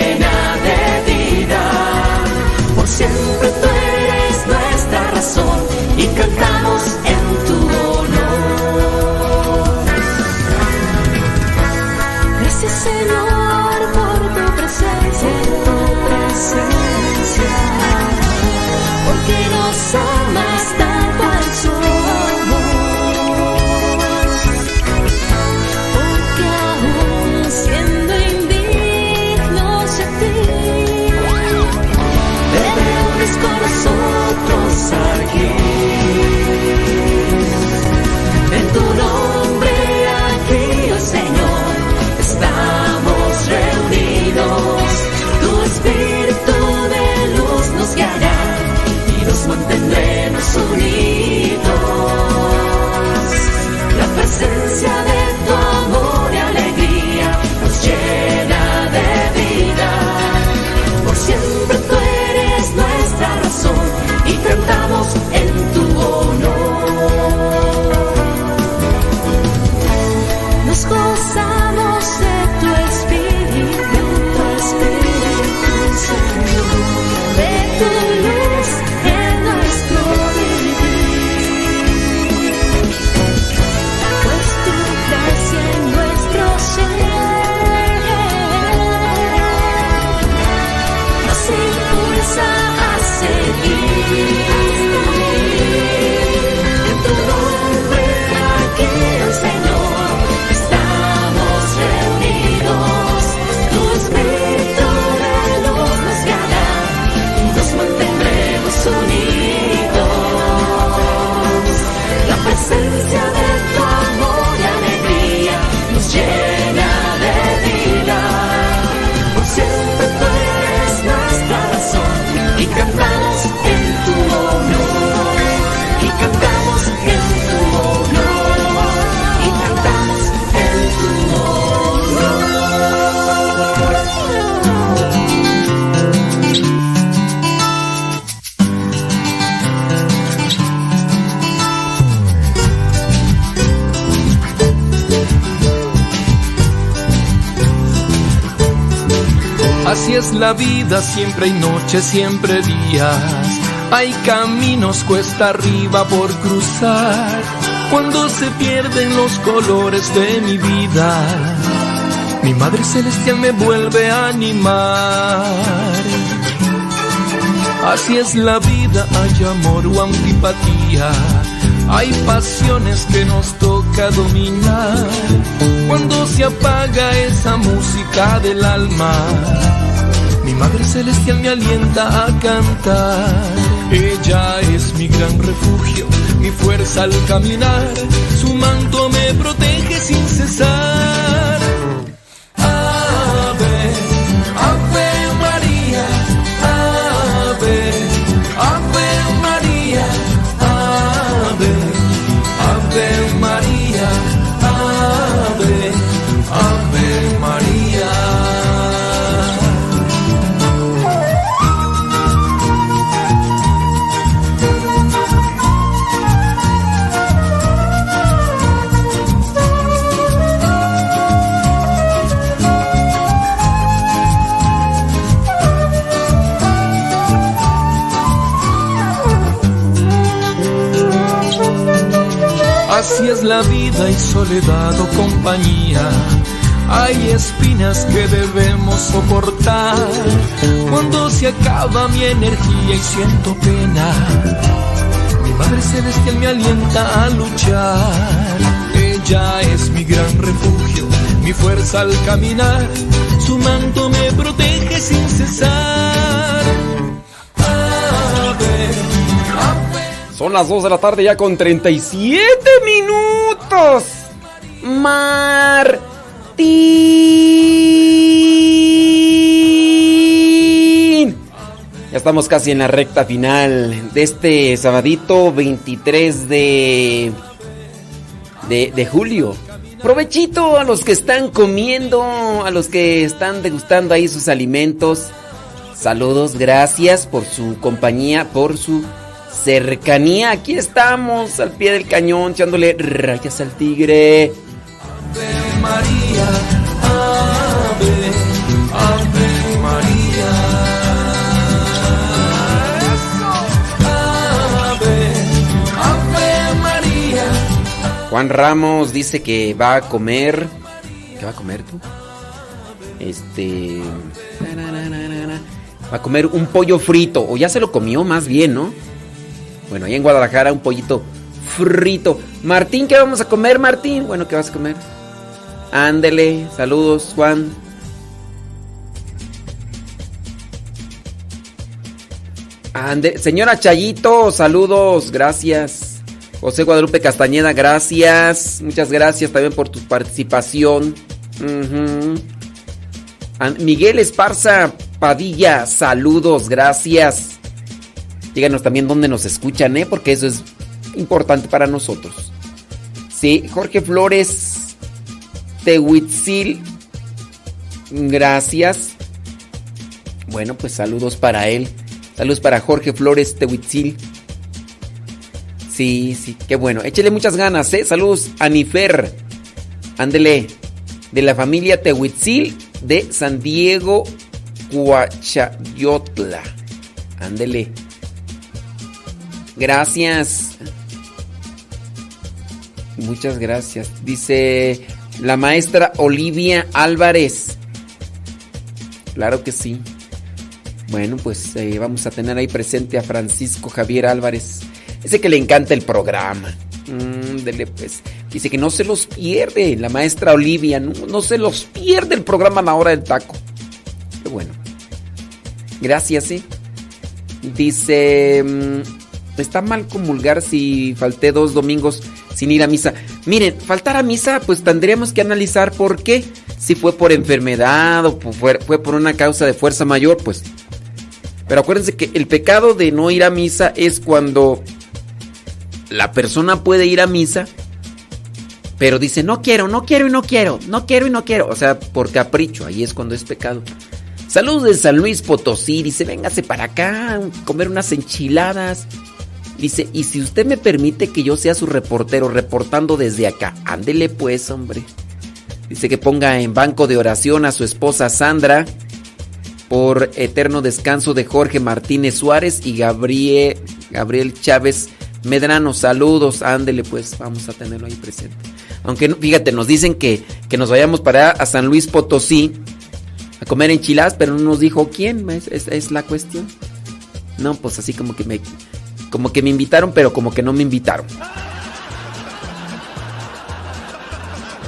S19: es la
S3: vida, siempre
S10: hay noches, siempre días. Hay caminos cuesta arriba por cruzar. Cuando se pierden los colores de mi vida, mi Madre Celestial me vuelve a animar. Así es la vida, hay amor o antipatía. Hay pasiones que nos toca dominar. Cuando se apaga esa música del alma Madre Celestial me alienta a cantar. Ella es mi gran refugio, mi fuerza al caminar. Su manto me protege sin cesar. La vida y soledad o compañía. Hay espinas que debemos soportar. Cuando se acaba mi energía y siento pena, mi Madre Celestial me alienta a luchar. Ella es mi gran refugio, mi fuerza al caminar. Su manto me protege sin cesar. Ave,
S1: Son las 2 de la tarde ya con 37 Martín. Ya estamos casi en la recta final de este sabadito 23 de, de, de julio. Provechito a los que están comiendo, a los que están degustando ahí sus alimentos. Saludos, gracias por su compañía, por su cercanía. Aquí estamos al pie del cañón, echándole rayas al tigre.
S10: María, Ave, Ave María. Ave, Ave María.
S1: Juan Ramos dice que va a comer. ¿Qué va a comer tú? Este. Va a comer un pollo frito. O ya se lo comió más bien, ¿no? Bueno, ahí en Guadalajara un pollito frito. Martín, ¿qué vamos a comer, Martín? Bueno, ¿qué vas a comer? Ándele, saludos, Juan. Ande, señora Chayito, saludos, gracias. José Guadalupe Castañeda, gracias. Muchas gracias también por tu participación. Miguel Esparza Padilla, saludos, gracias. Díganos también dónde nos escuchan, ¿eh? Porque eso es importante para nosotros. Sí, Jorge Flores Tehuitzil, gracias. Bueno, pues saludos para él. Saludos para Jorge Flores Tehuitzil. Sí, sí, qué bueno. Échele muchas ganas, ¿eh? Saludos a Nifer. Ándele. De la familia Tehuitzil de San Diego, Coachayotla. Ándele. Gracias. Muchas gracias. Dice la maestra Olivia Álvarez. Claro que sí. Bueno, pues eh, vamos a tener ahí presente a Francisco Javier Álvarez. Ese que le encanta el programa. Mm, dele, pues. Dice que no se los pierde la maestra Olivia. No, se los pierde el programa La Hora del Taco. Qué bueno. Gracias, ¿eh? Dice... Está mal comulgar si falté dos domingos sin ir a misa. Miren, faltar a misa, pues tendríamos que analizar por qué. Si fue por enfermedad o fue, fue por una causa de fuerza mayor, pues. Pero acuérdense que el pecado de no ir a misa es cuando la persona puede ir a misa, pero dice, no quiero, no quiero y no quiero, no quiero y no quiero. O sea, por capricho, ahí es cuando es pecado. Saludos de San Luis Potosí, dice, véngase para acá, comer unas enchiladas. Dice, y si usted me permite que yo sea su reportero reportando desde acá, ándele pues, hombre. Dice que ponga en banco de oración a su esposa Sandra por eterno descanso de Jorge Martínez Suárez y Gabriel, Gabriel Chávez Medrano. Saludos, ándele pues, vamos a tenerlo ahí presente. Aunque fíjate, nos dicen que, que nos vayamos para a San Luis Potosí a comer enchiladas, pero no nos dijo quién, es, es- es la cuestión. No, pues así como que me como que me invitaron, pero como que no me invitaron.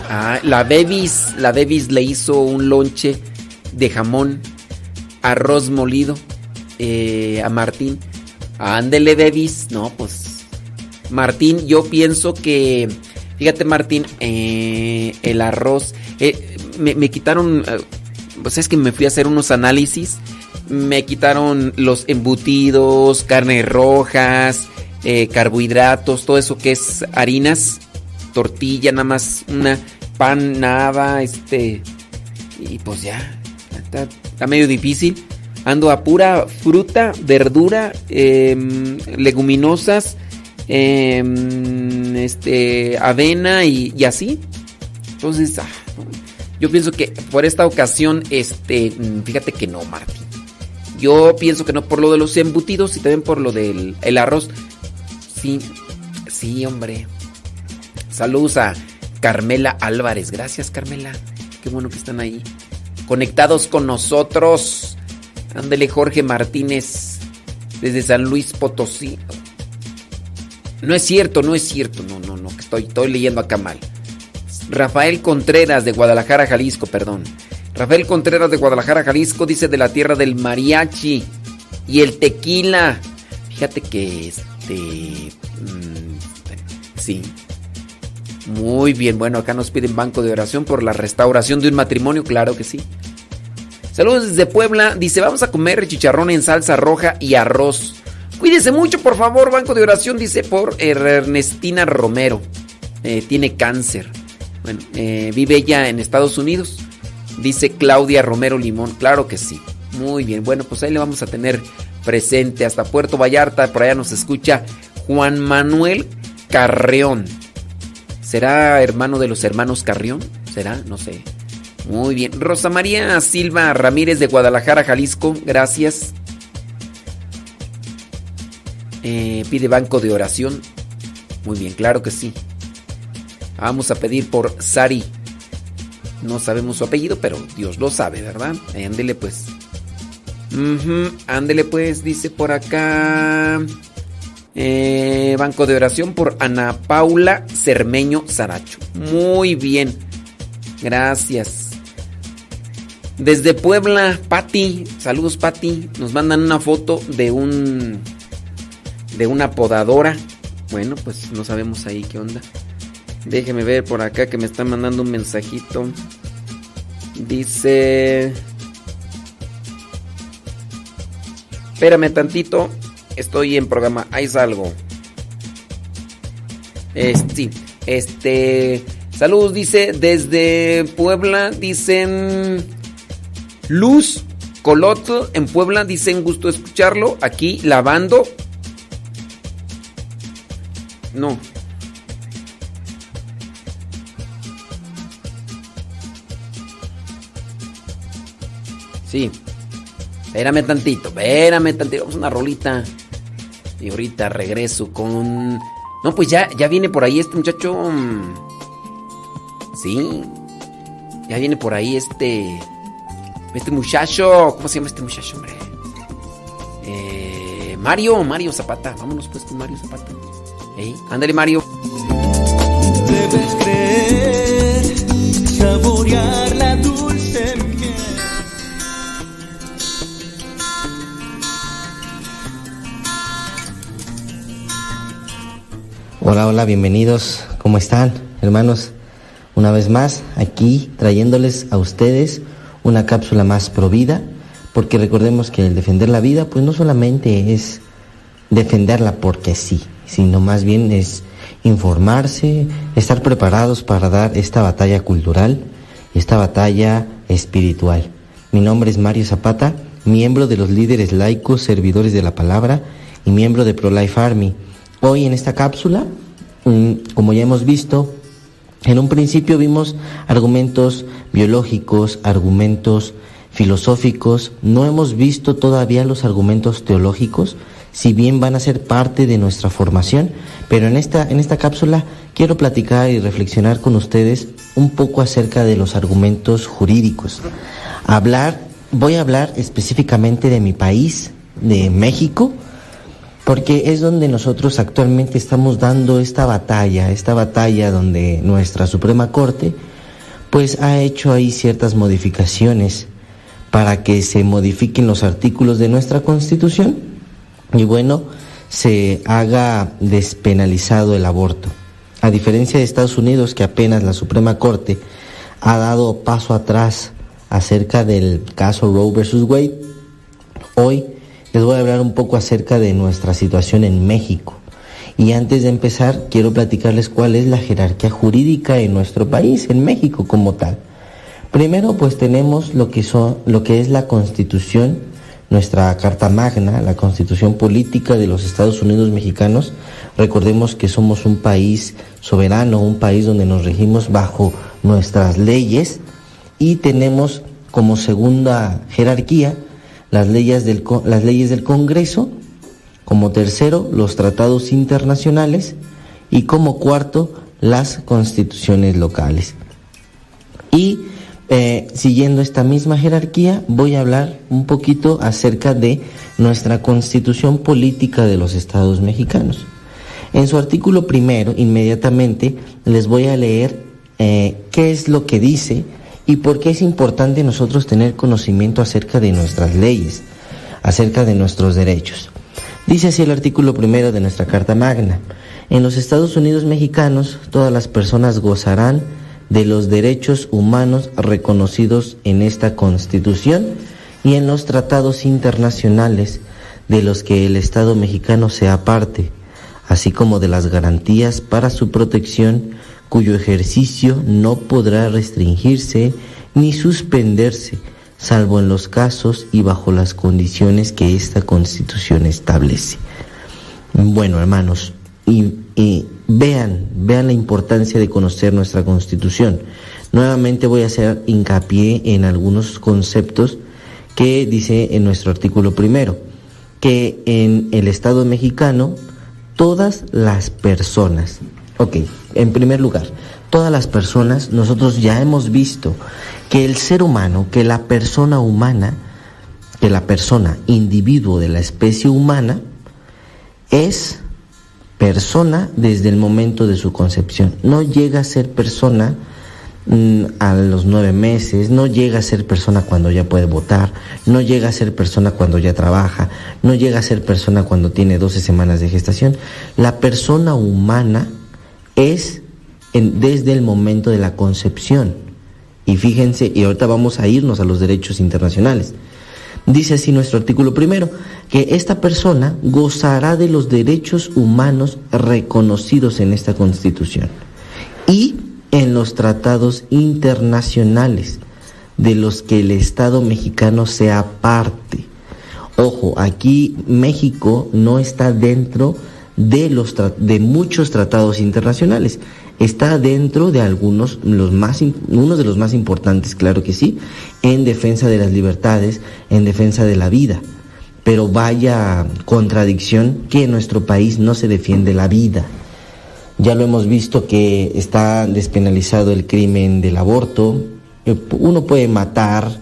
S1: Ah, la Bebis, la Bebis le hizo un lonche de jamón, arroz molido eh, a Martín. Ándele, Bebis. No, pues. Martín, yo pienso que. Fíjate, Martín, eh, el arroz. eh, me, me quitaron. eh, pues es que me fui a hacer unos análisis. Me quitaron los embutidos, carnes rojas, eh, carbohidratos, todo eso que es harinas, tortilla, nada más una pan, nada, este. Y pues ya, está, medio difícil. Ando a pura fruta, verdura, em, leguminosas, em, este, avena y, así. Entonces, ah, yo pienso que por esta ocasión, este, fíjate que no, Martín. Yo pienso que no por lo de los embutidos y también por lo del el arroz. Sí, sí, hombre. Saludos a Carmela Álvarez. Gracias, Carmela. Qué bueno que están ahí. Conectados con nosotros. Ándele Jorge Martínez desde San Luis Potosí. No es cierto, no es cierto. No, no, no. Estoy, estoy leyendo acá mal. Rafael Contreras de Guadalajara, Jalisco, perdón. Rafael Contreras de Guadalajara, Jalisco dice de la tierra del mariachi y el tequila. Fíjate que este... mm, sí. Muy bien, bueno, acá nos piden banco de oración por la restauración de un matrimonio, claro que sí. Saludos desde Puebla, dice, vamos a comer chicharrón en salsa roja y arroz. Cuídese mucho, por favor, banco de oración, dice por Ernestina Romero. Eh, tiene cáncer. Bueno, eh, vive ella en Estados Unidos. Dice Claudia Romero Limón. Claro que sí. Muy bien. Bueno, pues ahí le vamos a tener presente hasta Puerto Vallarta. Por allá nos escucha Juan Manuel Carreón. ¿Será hermano de los hermanos Carrión? ¿Será? No sé. Muy bien. Rosa María Silva Ramírez de Guadalajara, Jalisco. Gracias. Eh, pide banco de oración. Muy bien, claro que sí. Vamos a pedir por Sari. No sabemos su apellido, pero Dios lo sabe, ¿verdad? Ándele pues. Ándele pues, dice por acá. Eh, banco de oración por Ana Paula Cermeño Saracho. Muy bien. Gracias. Desde Puebla, Patti. Saludos, Patti. Nos mandan una foto de un. de una podadora. Bueno, pues no sabemos ahí qué onda. Déjeme ver por acá que me están mandando un mensajito. Dice... Espérame tantito. Estoy en programa. Ahí salgo. Este. Este... Saludos, dice. Desde Puebla dicen... Luz Coloto en Puebla dicen gusto escucharlo. Aquí lavando. No, Sí. Espérame tantito, espérame tantito. Vamos a una rolita. Y ahorita regreso con. No, pues ya, ya viene por ahí este muchacho. mm, Sí. Ya viene por ahí este. Este muchacho. ¿Cómo se llama este muchacho, hombre? Eh, Mario, Mario Zapata. Vámonos pues con Mario Zapata. Ey, ándale, Mario.
S3: Debes creer, saborear la dulce
S20: Hola, hola, bienvenidos. ¿Cómo están, hermanos? Una vez más, aquí trayéndoles a ustedes una cápsula más provida, porque recordemos que el defender la vida, pues no solamente es defenderla porque sí, sino más bien es informarse, estar preparados para dar esta batalla cultural, esta batalla espiritual. Mi nombre es Mario Zapata, miembro de los líderes laicos, servidores de la palabra y miembro de ProLife Army. Hoy en esta cápsula, como ya hemos visto, en un principio vimos argumentos biológicos, argumentos filosóficos, no hemos visto todavía los argumentos teológicos, si bien van a ser parte de nuestra formación, pero en esta, en esta cápsula quiero platicar y reflexionar con ustedes un poco acerca de los argumentos jurídicos. Hablar, voy a hablar específicamente de mi país, de México, porque es donde nosotros actualmente estamos dando esta batalla, esta batalla donde nuestra Suprema Corte pues ha hecho ahí ciertas modificaciones para que se modifiquen los artículos de nuestra Constitución y bueno, se haga despenalizado el aborto. A diferencia de Estados Unidos que apenas la Suprema Corte ha dado paso atrás acerca del caso Roe versus Wade, hoy les voy a hablar un poco acerca de nuestra situación en México. Y antes de empezar, quiero platicarles cuál es la jerarquía jurídica en nuestro país, en México como tal. Primero, pues tenemos lo que son, lo que es la Constitución, nuestra Carta Magna, la Constitución Política de los Estados Unidos Mexicanos. Recordemos que somos un país soberano, un país donde nos regimos bajo nuestras leyes y tenemos como segunda jerarquía las leyes del, las leyes del Congreso, como tercero los tratados internacionales y como cuarto las constituciones locales. Y eh, siguiendo esta misma jerarquía, voy a hablar un poquito acerca de nuestra constitución política de los estados mexicanos. En su artículo primero, inmediatamente, les voy a leer eh, qué es lo que dice y por qué es importante nosotros tener conocimiento acerca de nuestras leyes, acerca de nuestros derechos. Dice así el artículo primero de nuestra Carta Magna. En los Estados Unidos mexicanos, todas las personas gozarán de los derechos humanos reconocidos en esta Constitución y en los tratados internacionales de los que el Estado mexicano sea parte, así como de las garantías para su protección cuyo ejercicio no podrá restringirse ni suspenderse, salvo en los casos y bajo las condiciones que esta Constitución establece. Bueno, hermanos, y, vean, vean la importancia de conocer nuestra Constitución. Nuevamente voy a hacer hincapié en algunos conceptos que dice en nuestro artículo primero, que en el Estado mexicano todas las personas, ok, en primer lugar, todas las personas, nosotros ya hemos visto que el ser humano, que la persona humana, que la persona, individuo de la especie humana, es persona desde el momento de su concepción. No llega a ser persona mm, a los nueve meses, no llega a ser persona cuando ya puede votar, no llega a ser persona cuando ya trabaja, no llega a ser persona cuando tiene 12 semanas de gestación. La persona humana es desde el momento de la concepción. Y fíjense, y ahorita vamos a irnos a los derechos internacionales. Dice así nuestro artículo primero, que esta persona gozará de los derechos humanos reconocidos en esta Constitución y en los tratados internacionales de los que el Estado mexicano sea parte. Ojo, aquí México no está dentro de, los de muchos tratados internacionales está dentro de algunos, los más, uno de los más importantes, claro que sí, en defensa de las libertades, en defensa de la vida. Pero vaya contradicción que en nuestro país no se defiende la vida. Ya lo hemos visto que está despenalizado el crimen del aborto, uno puede matar,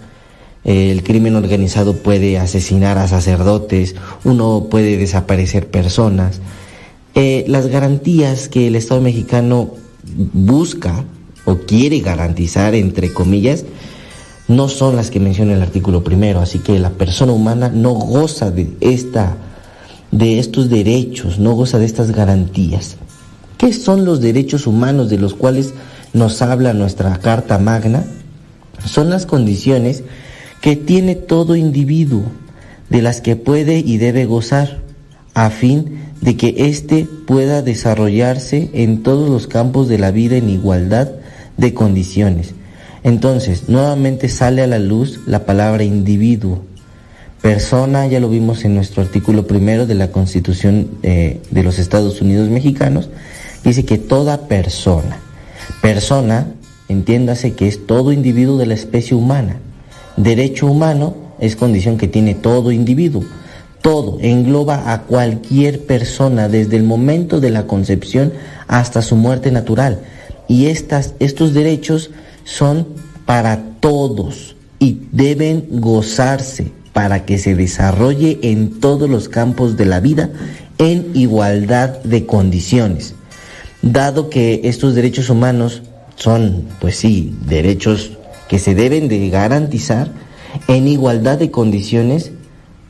S20: el crimen organizado puede asesinar a sacerdotes, uno puede desaparecer personas. Eh, las garantías que el Estado mexicano busca o quiere garantizar, entre comillas, no son las que menciona el artículo primero. Así que la persona humana no goza de, esta, de estos derechos, no goza de estas garantías. ¿Qué son los derechos humanos de los cuales nos habla nuestra Carta Magna? Son las condiciones que tiene todo individuo, de las que puede y debe gozar, a fin de que éste pueda desarrollarse en todos los campos de la vida en igualdad de condiciones. Entonces, nuevamente sale a la luz la palabra individuo. Persona, ya lo vimos en nuestro artículo primero de la Constitución eh, de los Estados Unidos mexicanos, dice que toda persona, persona, entiéndase que es todo individuo de la especie humana. Derecho humano es condición que tiene todo individuo todo, engloba a cualquier persona desde el momento de la concepción hasta su muerte natural. Y estas, estos derechos son para todos y deben gozarse para que se desarrolle en todos los campos de la vida en igualdad de condiciones. Dado que estos derechos humanos son, pues sí, derechos que se deben de garantizar en igualdad de condiciones,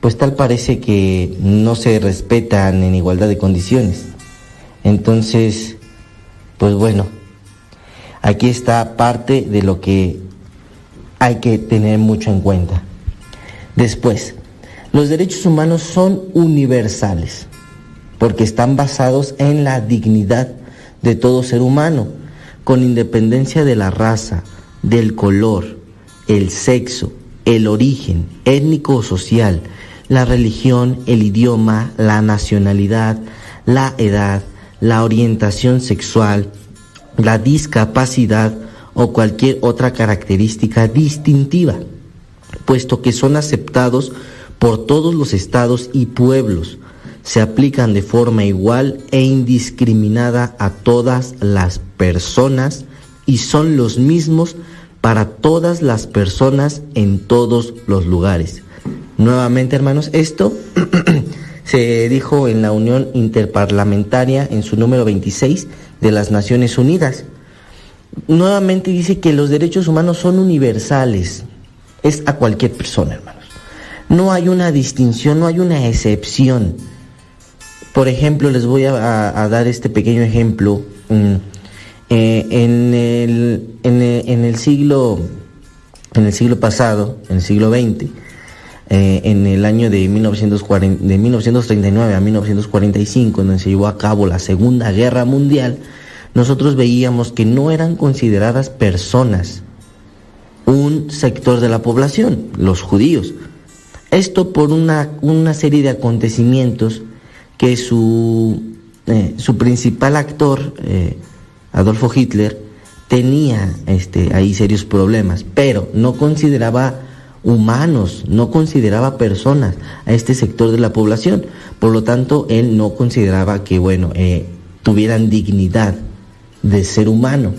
S20: pues tal parece que no se respetan en igualdad de condiciones. Entonces, pues bueno, aquí está parte de lo que hay que tener mucho en cuenta. Después, los derechos humanos son universales porque están basados en la dignidad de todo ser humano, con independencia de la raza, del color, el sexo, el origen étnico o social, la religión, el idioma, la nacionalidad, la edad, la orientación sexual, la discapacidad o cualquier otra característica distintiva, puesto que son aceptados por todos los estados y pueblos, se aplican de forma igual e indiscriminada a todas las personas y son los mismos para todas las personas en todos los lugares. Nuevamente, hermanos, esto (clears throat) se dijo en la Unión Interparlamentaria en su número 26 de las Naciones Unidas. Nuevamente dice que los derechos humanos son universales. Es a cualquier persona, hermanos. No hay una distinción, no hay una excepción. Por ejemplo, les voy a, dar este pequeño ejemplo. Mm, eh, en, el, siglo en el siglo pasado, en el siglo XX, eh, en el año de, 1940, de 1939 a 1945, donde se llevó a cabo la Segunda Guerra Mundial, nosotros veíamos que no eran consideradas personas un sector de la población, los judíos. Esto por una, una serie de acontecimientos que su, eh, su principal actor, eh, Adolfo Hitler, tenía este, ahí serios problemas, pero no consideraba humanos, no consideraba personas a este sector de la población. Por lo tanto, él no consideraba que, bueno, eh, tuvieran dignidad de ser humano.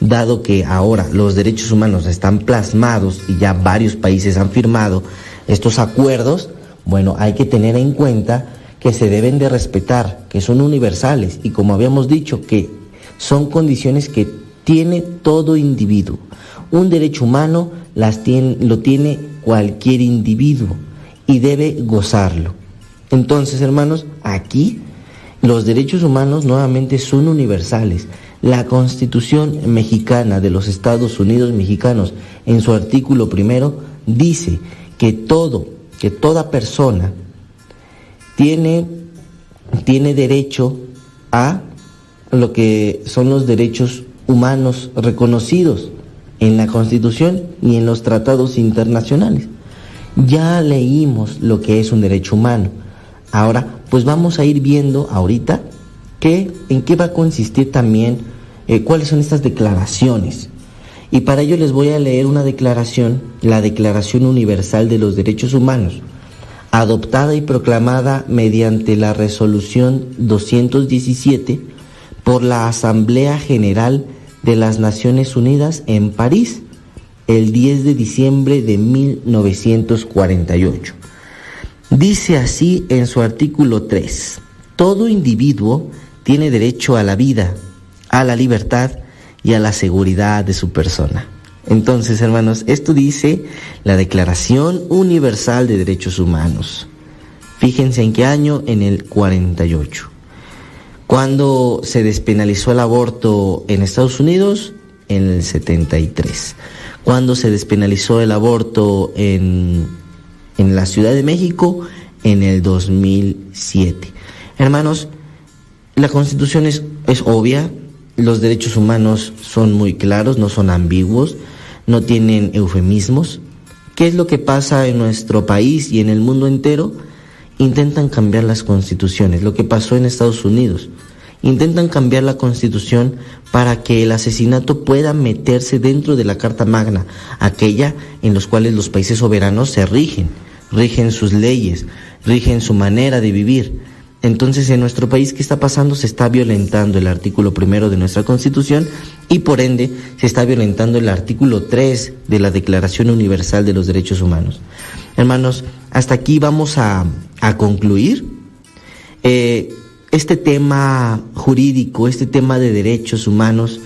S20: Dado que ahora los derechos humanos están plasmados y ya varios países han firmado estos acuerdos, bueno, hay que tener en cuenta que se deben de respetar, que son universales y como habíamos dicho, que son condiciones que tiene todo individuo. Un derecho humano lo tiene cualquier individuo y debe gozarlo. Entonces, hermanos, aquí los derechos humanos nuevamente son universales. La Constitución mexicana de los Estados Unidos mexicanos, en su artículo primero, dice que todo, que toda persona tiene, tiene derecho a lo que son los derechos humanos reconocidos en la Constitución y en los tratados internacionales. Ya leímos lo que es un derecho humano. Ahora, pues vamos a ir viendo ahorita qué, en qué va a consistir también, eh, cuáles son estas declaraciones. Y para ello les voy a leer una declaración, la Declaración Universal de los Derechos Humanos, adoptada y proclamada mediante la Resolución 217 por la Asamblea General de las Naciones Unidas en París el 10 de diciembre de 1948. Dice así en su artículo 3, todo individuo tiene derecho a la vida, a la libertad y a la seguridad de su persona. Entonces, hermanos, esto dice la Declaración Universal de Derechos Humanos. Fíjense en qué año, en el 48. Cuando se despenalizó el aborto en Estados Unidos? En el 73. Cuando se despenalizó el aborto en, en la Ciudad de México? En el 2007. Hermanos, la constitución es, es obvia, los derechos humanos son muy claros, no son ambiguos, no tienen eufemismos. ¿Qué es lo que pasa en nuestro país y en el mundo entero? Intentan cambiar las constituciones, lo que pasó en Estados Unidos. Intentan cambiar la constitución para que el asesinato pueda meterse dentro de la Carta Magna, aquella en los cuales los países soberanos se rigen, rigen sus leyes, rigen su manera de vivir. Entonces, en nuestro país, ¿qué está pasando? Se está violentando el artículo primero de nuestra Constitución y, por ende, se está violentando el artículo 3 de la Declaración Universal de los Derechos Humanos. Hermanos, hasta aquí vamos a, a concluir. Eh, este tema jurídico, este tema de derechos humanos,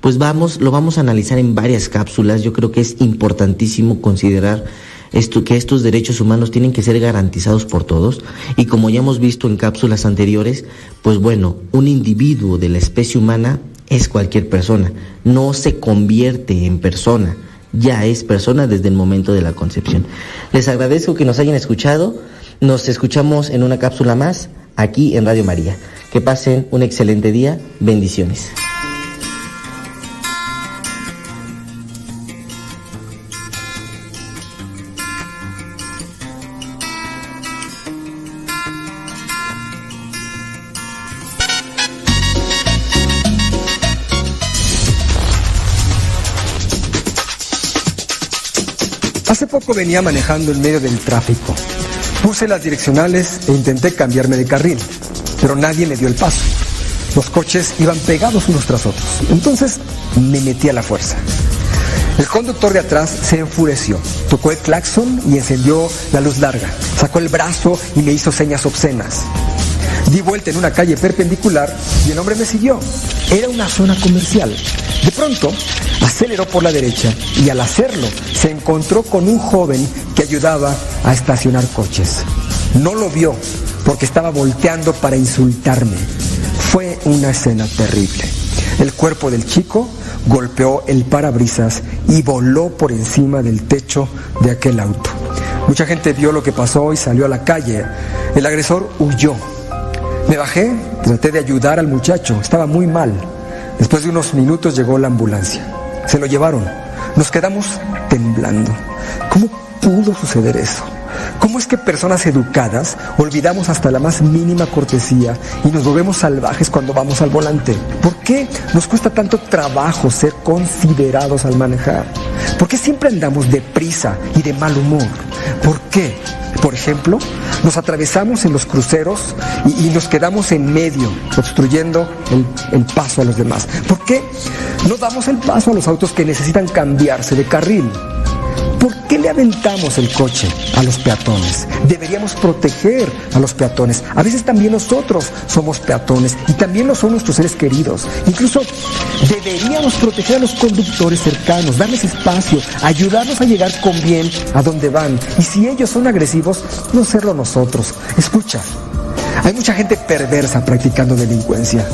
S20: pues vamos, lo vamos a analizar en varias cápsulas. Yo creo que es importantísimo considerar esto, que estos derechos humanos tienen que ser garantizados por todos. Y como ya hemos visto en cápsulas anteriores, pues bueno, un individuo de la especie humana es cualquier persona, no se convierte en persona, ya es persona desde el momento de la concepción. Les agradezco que nos hayan escuchado, nos escuchamos en una cápsula más aquí en Radio María. Que pasen un excelente día, bendiciones.
S14: Hace poco venía manejando en medio del tráfico Puse las direccionales e intenté cambiarme de carril, pero nadie me dio el paso. Los coches iban pegados unos tras otros. Entonces me metí a la fuerza. El conductor de atrás se enfureció, tocó el claxon y encendió la luz larga. Sacó el brazo y me hizo señas obscenas. Di vuelta en una calle perpendicular y el hombre me siguió. Era una zona comercial. De pronto, aceleró por la derecha y al hacerlo se encontró con un joven que ayudaba a estacionar coches. No lo vio porque estaba volteando para insultarme. Fue una escena terrible. El cuerpo del chico golpeó el parabrisas y voló por encima del techo de aquel auto. Mucha gente vio lo que pasó y salió a la calle. El agresor huyó. Me bajé, traté de ayudar al muchacho, estaba muy mal. Después de unos minutos llegó la ambulancia. Se lo llevaron. Nos quedamos temblando. ¿Cómo pudo suceder eso? ¿Cómo es que personas educadas olvidamos hasta la más mínima cortesía y nos volvemos salvajes cuando vamos al volante? ¿Por qué nos cuesta tanto trabajo ser considerados al manejar? ¿Por qué siempre andamos deprisa y de mal humor? ¿Por qué? Por ejemplo, nos atravesamos en los cruceros y, nos quedamos en medio, obstruyendo el, el paso a los demás. ¿Por qué no damos el paso a los autos que necesitan cambiarse de carril? ¿Por qué le aventamos el coche a los peatones? Deberíamos proteger a los peatones. A veces también nosotros somos peatones y también lo son nuestros seres queridos. Incluso deberíamos proteger a los conductores cercanos, darles espacio, ayudarlos a llegar con bien a donde van. Y si ellos son agresivos, no serlo nosotros. Escucha, hay mucha gente perversa practicando delincuencia.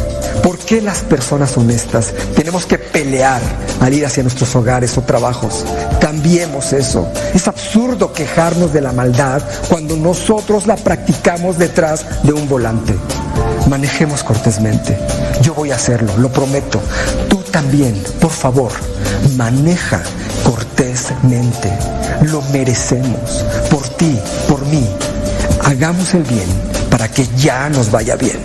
S14: ¿Por qué las personas honestas tenemos que pelear al ir hacia nuestros hogares o trabajos? Cambiemos eso. Es absurdo quejarnos de la maldad cuando nosotros la practicamos detrás de un volante. Manejemos cortésmente. Yo voy a hacerlo, lo prometo. Tú también, por favor, maneja cortésmente. Lo merecemos. Por ti, por mí. Hagamos el bien para que ya nos vaya bien.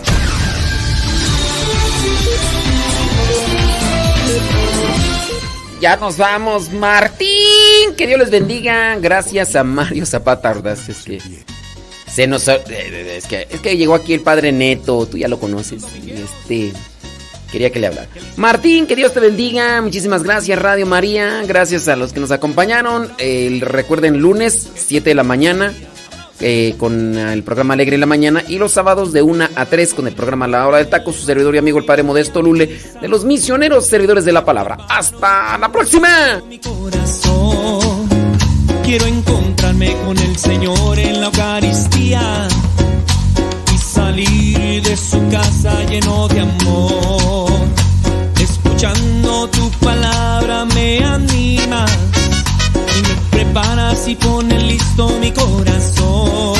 S1: Ya nos vamos, Martín. Que Dios les bendiga. Gracias a Mario Zapata Ordaz. Es que se nos eh, es que es que llegó aquí el padre Neto, tú ya lo conoces. Este quería que le hablara. Martín, que Dios te bendiga. Muchísimas gracias, Radio María. Gracias a los que nos acompañaron. Eh, recuerden lunes 7 de la mañana eh, con el programa Alegre en la mañana y los sábados de 1 a 3 con el programa La Hora del Taco, su servidor y amigo el Padre Modesto Lule de los misioneros servidores de la palabra. ¡Hasta la próxima!
S6: corazón. Quiero encontrarme con el Señor en la Eucaristía y salir de su casa lleno de amor. Escuchando tu palabra me anima preparas y pones listo mi corazón.